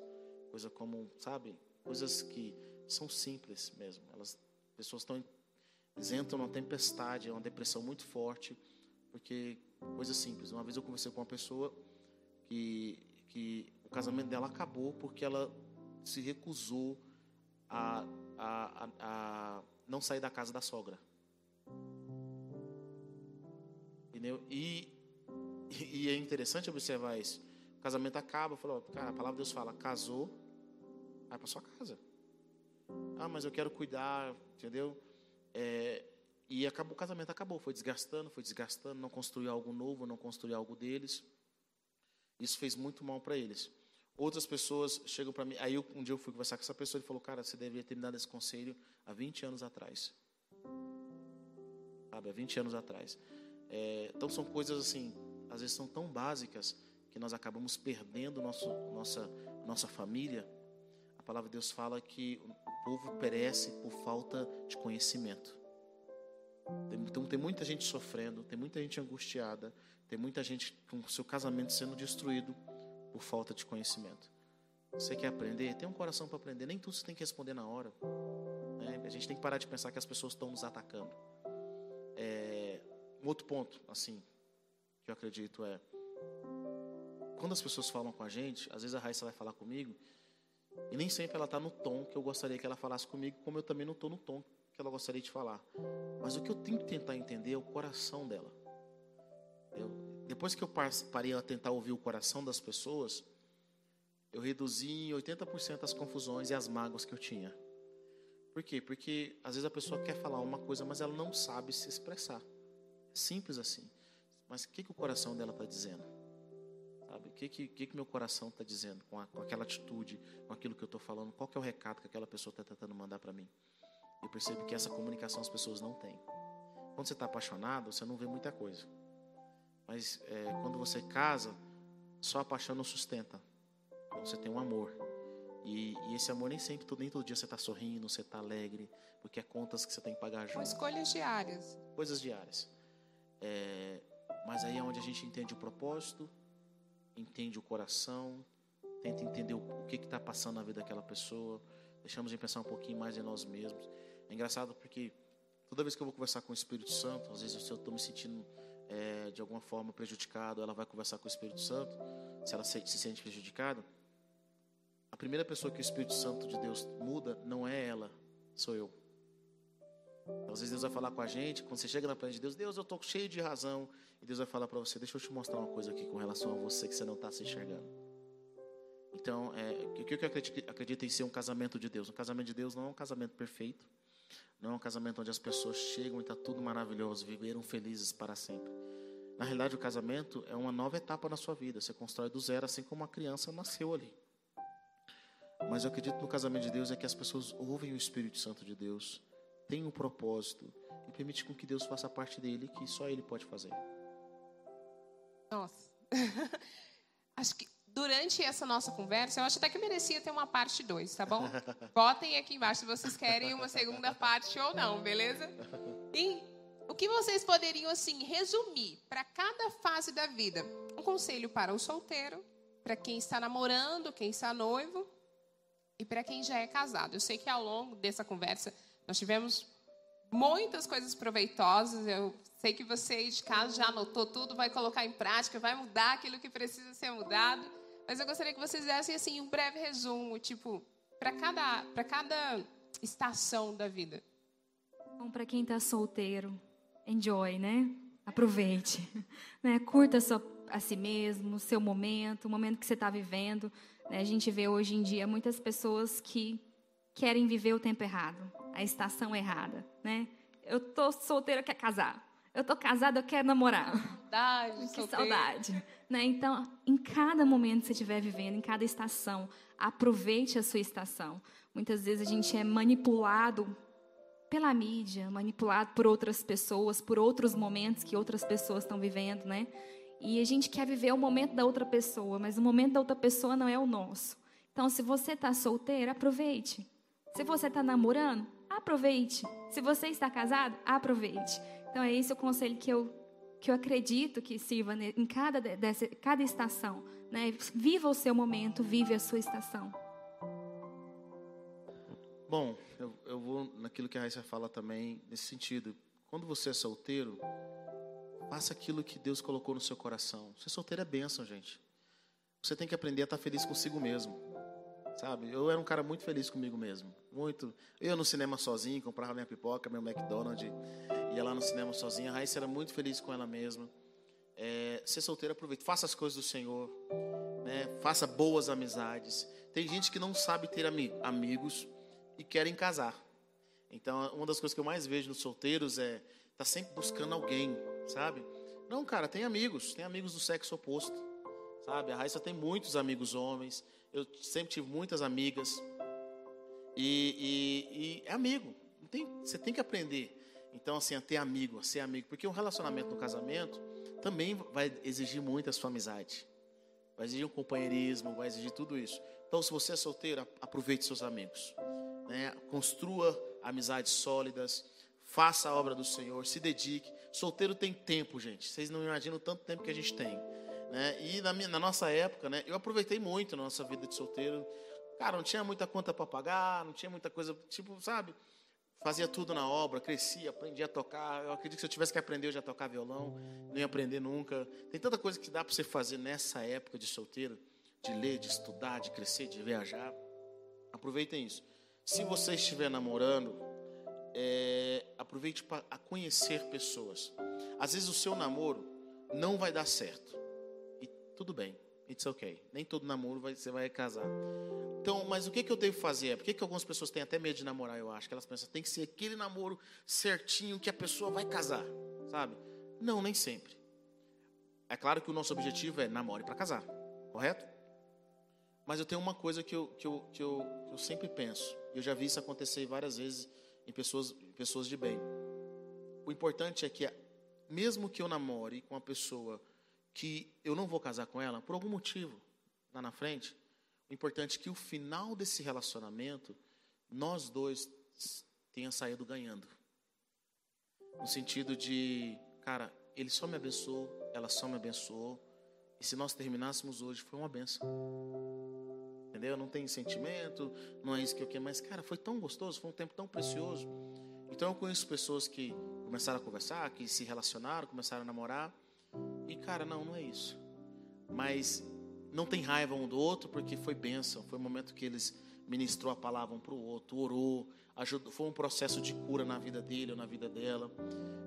coisa como, sabe, coisas que são simples mesmo. Elas pessoas estão eles entram numa tempestade, é uma depressão muito forte, porque coisas simples. Uma vez eu conversei com uma pessoa que que o casamento dela acabou porque ela se recusou a, a, a, a não sair da casa da sogra. Entendeu? E, e é interessante observar isso. O casamento acaba, falou, cara, a palavra de Deus fala, casou, vai para sua casa. Ah, mas eu quero cuidar, entendeu? É, e acabou o casamento, acabou, foi desgastando, foi desgastando, não construiu algo novo, não construiu algo deles. Isso fez muito mal para eles. Outras pessoas chegam para mim. Aí um dia eu fui conversar com essa pessoa e falou: Cara, você deveria ter me dado esse conselho há 20 anos atrás. Sabe, há 20 anos atrás. É, então são coisas assim, às vezes são tão básicas que nós acabamos perdendo nosso, nossa, nossa família. A palavra de Deus fala que o povo perece por falta de conhecimento. Então tem muita gente sofrendo, tem muita gente angustiada, tem muita gente com seu casamento sendo destruído por falta de conhecimento. Você quer aprender? Tem um coração para aprender. Nem tudo você tem que responder na hora. Né? A gente tem que parar de pensar que as pessoas estão nos atacando. É, um outro ponto, assim, que eu acredito é quando as pessoas falam com a gente, às vezes a Raíssa vai falar comigo e nem sempre ela está no tom que eu gostaria que ela falasse comigo, como eu também não estou no tom que ela gostaria de falar. Mas o que eu tenho que tentar entender é o coração dela. Depois que eu parei a tentar ouvir o coração das pessoas, eu reduzi em 80% as confusões e as mágoas que eu tinha. Por quê? Porque às vezes a pessoa quer falar uma coisa, mas ela não sabe se expressar. É simples assim. Mas o que, que o coração dela está dizendo? Sabe? O que, que, que, que meu coração está dizendo com, a, com, aquela atitude, com aquilo que eu estou falando? Qual que é o recado que aquela pessoa está tentando mandar para mim? Eu percebo que essa comunicação as pessoas não têm. Quando você está apaixonado, você não vê muita coisa. Mas é, quando você casa, só a paixão não sustenta. Você tem um amor. E, e esse amor nem sempre, nem todo dia você está sorrindo, você está alegre, porque é contas que você tem que pagar junto.
São escolhas diárias.
Coisas diárias. É, mas aí é onde a gente entende o propósito, entende o coração, tenta entender o, o que está passando na vida daquela pessoa, deixamos de pensar um pouquinho mais em nós mesmos. É engraçado porque toda vez que eu vou conversar com o Espírito Santo, às vezes eu estou me sentindo é, de alguma forma prejudicado, ela vai conversar com o Espírito Santo, se ela se, se sente prejudicada, a primeira pessoa que o Espírito Santo de Deus muda não é ela, sou eu. Às vezes Deus vai falar com a gente, quando você chega na presença de Deus, Deus, eu estou cheio de razão, e Deus vai falar para você, deixa eu te mostrar uma coisa aqui com relação a você que você não está se enxergando. Então, é, o que eu acredito, acredito em ser um casamento de Deus? Um casamento de Deus não é um casamento perfeito, não é um casamento onde as pessoas chegam e está tudo maravilhoso, viveram felizes para sempre. Na realidade, o casamento é uma nova etapa na sua vida. Você constrói do zero, assim como uma criança nasceu ali. Mas eu acredito no casamento de Deus é que as pessoas ouvem o Espírito Santo de Deus, têm um propósito e permite com que Deus faça parte dele, que só Ele pode fazer.
Nossa. Acho que durante essa nossa conversa, eu acho até que merecia ter uma parte 2, tá bom? Botem aqui embaixo se vocês querem uma segunda parte ou não, beleza? E o que vocês poderiam, assim, resumir para cada fase da vida? Um conselho para o solteiro, para quem está namorando, quem está noivo e para quem já é casado. Eu sei que ao longo dessa conversa nós tivemos muitas coisas proveitosas. Eu sei que você de casa já anotou tudo, vai colocar em prática, vai mudar aquilo que precisa ser mudado. Mas eu gostaria que vocês dessem assim um breve resumo, tipo, para cada para cada estação da vida.
Bom, para quem está solteiro, enjoy, né? Aproveite, né? Curta sua, a si mesmo, seu momento, o momento que você está vivendo. Né? A gente vê hoje em dia muitas pessoas que querem viver o tempo errado, a estação errada, né? Eu tô solteira, quer casar. Eu tô casada, eu quero namorar.
Saudade,
Que saudade. Né? Então, em cada momento que você estiver vivendo, em cada estação, aproveite a sua estação. Muitas vezes a gente é manipulado pela mídia, manipulado por outras pessoas, por outros momentos que outras pessoas estão vivendo, né? E a gente quer viver o momento da outra pessoa, mas o momento da outra pessoa não é o nosso. Então, se você está solteira, aproveite. Se você está namorando, aproveite. Se você está casado, aproveite. Então, é esse o conselho que eu, que eu acredito que sirva em cada, de- dessa, cada estação. Né? Viva o seu momento, vive a sua estação.
Bom, eu, eu vou naquilo que a Raíssa fala também, nesse sentido. Quando você é solteiro, faça aquilo que Deus colocou no seu coração. Ser solteiro é bênção, gente. Você tem que aprender a estar feliz consigo mesmo. Sabe? Eu era um cara muito feliz comigo mesmo. Muito. Eu ia no cinema sozinho, comprava minha pipoca, meu McDonald's, ia lá no cinema sozinho. A Raíssa era muito feliz com ela mesma. É, ser solteiro, aproveite. Faça as coisas do Senhor. Né? Faça boas amizades. Tem gente que não sabe ter ami- amigos e querem casar. Então, uma das coisas que eu mais vejo nos solteiros é tá sempre buscando alguém, sabe? Não, cara, tem amigos, tem amigos do sexo oposto, sabe? A Raíssa tem muitos amigos homens, eu sempre tive muitas amigas e, e- e é amigo. Tem- você tem que aprender. Então, assim, a ter amigo, a ser amigo, porque um relacionamento no casamento também vai exigir muito a sua amizade. Vai exigir um companheirismo, vai exigir tudo isso. Então, se você é solteiro, aproveite seus amigos. Né? Construa amizades sólidas. Faça a obra do Senhor. Se dedique. Solteiro tem tempo, gente. Vocês não imaginam o tanto tempo que a gente tem. Né? E na, minha- na nossa época, né, eu aproveitei muito na nossa vida de solteiro. Cara, não tinha muita conta para pagar, não tinha muita coisa, tipo, sabe? Fazia tudo na obra, crescia, aprendia a tocar. Eu acredito que se eu tivesse que aprender, eu já tocar violão. Não ia aprender nunca. Tem tanta coisa que dá para você fazer nessa época de solteiro, de ler, de estudar, de crescer, de viajar. Aproveitem isso. Se você estiver namorando, é, aproveite para conhecer pessoas. Às vezes o seu namoro não vai dar certo. E tudo bem, it's okay. Nem todo namoro vai, você vai casar. Então, mas o que, que eu devo fazer? Por que, que algumas pessoas têm até medo de namorar, eu acho? Que elas pensam, tem que ser aquele namoro certinho que a pessoa vai casar, sabe? Não, nem sempre. É claro que o nosso objetivo é namore para casar, correto? Mas eu tenho uma coisa que eu, que eu, que eu, que eu sempre penso. Eu já vi isso acontecer várias vezes em pessoas, pessoas de bem. O importante é que, mesmo que eu namore com uma pessoa que eu não vou casar com ela, por algum motivo, lá na frente, importante que o final desse relacionamento, nós dois tenha saído ganhando. No sentido de, cara, ele só me abençoou, ela só me abençoou. E se nós terminássemos hoje, foi uma benção. Entendeu? Não tem sentimento, não é isso que eu quero, mas, cara, foi tão gostoso, foi um tempo tão precioso. Então eu conheço pessoas que começaram a conversar, que se relacionaram, começaram a namorar. E, cara, não, não é isso. Mas não tem raiva um do outro, porque foi bênção. Foi o momento que eles ministrou a palavra um para o outro, orou, ajudou, foi um processo de cura na vida dele ou na vida dela.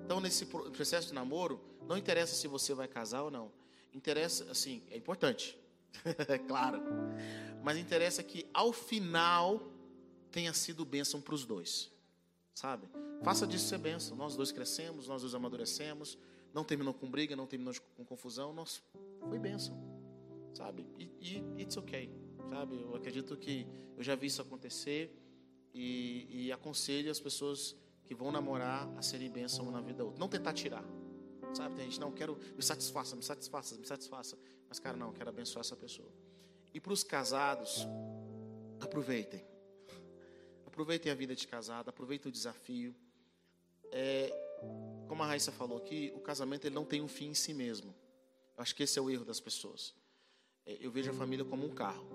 Então, nesse processo de namoro, não interessa se você vai casar ou não. Interessa, assim, é importante, é claro. Mas interessa que ao final tenha sido bênção para os dois, sabe? Faça disso ser bênção. Nós dois crescemos, nós dois amadurecemos. Não terminou com briga, não terminou com confusão. Nós, foi bênção, sabe? E, e it's okay, sabe? Eu acredito que eu já vi isso acontecer e, e aconselho as pessoas que vão namorar a serem bênção na vida da outra. Não tentar tirar, sabe? Tem gente, não, quero, me satisfaça, me satisfaça, me satisfaça. Mas, cara, não, quero abençoar essa pessoa. E para os casados, aproveitem. Aproveitem a vida de casado, aproveitem o desafio. É, como a Raíssa falou aqui, o casamento ele não tem um fim em si mesmo. Eu acho que esse é o erro das pessoas. É, eu vejo a família como um carro.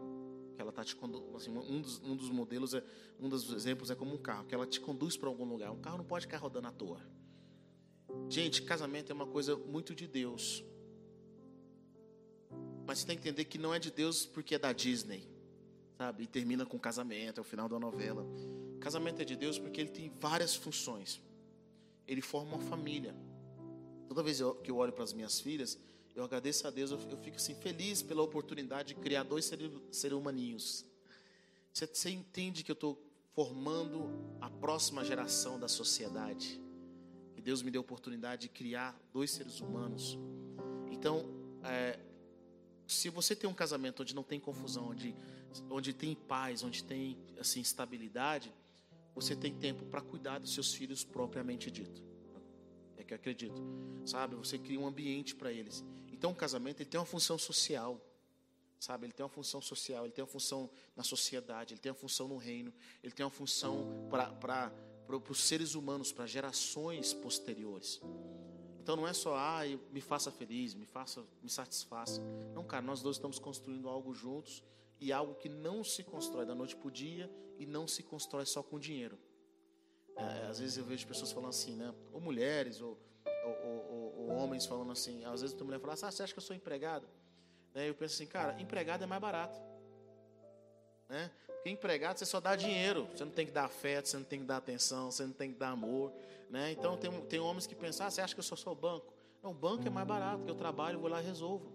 Que ela tá te condu... assim, um, dos, um dos modelos, é, um dos exemplos é como um carro, que ela te conduz para algum lugar. Um carro não pode ficar rodando à toa. Gente, casamento é uma coisa muito de Deus. Mas você tem que entender que não é de Deus porque é da Disney, sabe? E termina com casamento, é o final da novela. Casamento é de Deus porque ele tem várias funções. Ele forma uma família. Toda vez que eu olho para as minhas filhas, eu agradeço a Deus, eu fico assim feliz pela oportunidade de criar dois seres, seres humaninhos. Você, você entende que eu estou formando a próxima geração da sociedade. E Deus me deu a oportunidade de criar dois seres humanos. Então, é, se você tem um casamento onde não tem confusão, onde, onde tem paz, onde tem assim estabilidade, você tem tempo para cuidar dos seus filhos propriamente dito. É que eu acredito, sabe? Você cria um ambiente para eles. Então, o casamento ele tem uma função social. Sabe, ele tem uma função social, ele tem uma função na sociedade, ele tem uma função no reino, ele tem uma função para os seres humanos, para gerações posteriores. Então não é só, ah, me faça feliz, me faça, me satisfaça. Não, cara, nós dois estamos construindo algo juntos e algo que não se constrói da noite para o dia e não se constrói só com dinheiro. É, às vezes eu vejo pessoas falando assim, né? Ou mulheres, ou, ou, ou, homens falando assim. Às vezes a mulher fala, ah, você acha que eu sou empregado? Né? Eu penso assim, cara, empregado é mais barato. Né? Porque empregado você só dá dinheiro, você não tem que dar afeto, você não tem que dar atenção, você não tem que dar amor. Né? Então tem, tem homens que pensam, ah, você acha que eu só sou banco? Não, o banco é mais barato, porque eu trabalho, vou lá e resolvo.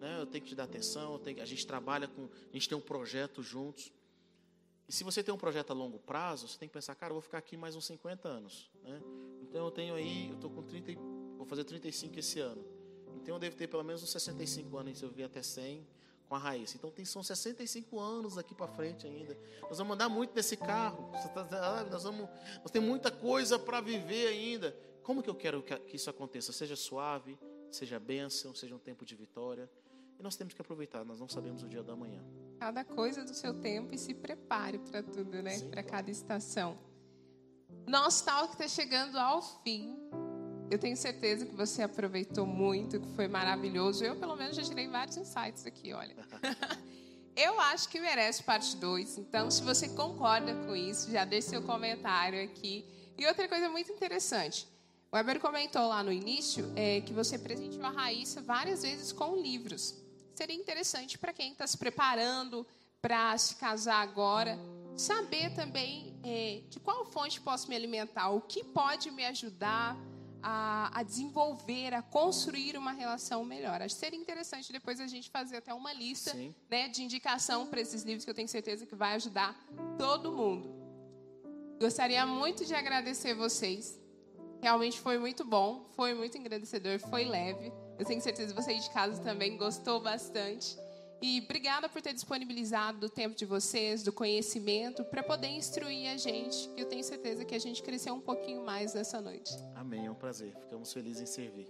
Né? Eu tenho que te dar atenção, tenho, a gente trabalha com, a gente tem um projeto juntos. E se você tem um projeto a longo prazo, você tem que pensar, cara, eu vou ficar aqui mais uns 50 anos. Né? Então eu tenho aí, eu estou com 30, vou fazer 35 esse ano. Então eu devo ter pelo menos uns 65 anos, se eu viver até 100 com a Raíssa. Então tem, são 65 anos aqui para frente ainda. Nós vamos andar muito nesse carro. Tá, nós, vamos, nós temos muita coisa para viver ainda. Como que eu quero que isso aconteça? Seja suave, seja bênção, seja um tempo de vitória. E nós temos que aproveitar, nós não sabemos o dia da manhã.
Cada coisa do seu tempo e se prepare para tudo, né? Para cada estação. Nosso talk está chegando ao fim. Eu tenho certeza que você aproveitou muito, que foi maravilhoso. Eu, pelo menos, já tirei vários insights aqui, olha. Eu acho que merece parte 2. Então, se você concorda com isso, já deixe seu comentário aqui. E outra coisa muito interessante. O Weber comentou lá no início é, que você presenteou a Raíssa várias vezes com livros. Seria interessante para quem está se preparando para se casar agora, saber também é, de qual fonte posso me alimentar, o que pode me ajudar a, a, desenvolver, a construir uma relação melhor. Acho que seria interessante depois a gente fazer até uma lista né, de indicação para esses livros que eu tenho certeza que vai ajudar todo mundo. Gostaria muito de agradecer vocês. Realmente foi muito bom, foi muito engrandecedor, foi leve. Eu tenho certeza que você de casa também gostou bastante. E obrigada por ter disponibilizado do tempo de vocês, do conhecimento, para poder instruir a gente. Eu tenho certeza que a gente cresceu um pouquinho mais nessa noite.
Amém, é um prazer. Ficamos felizes em servir.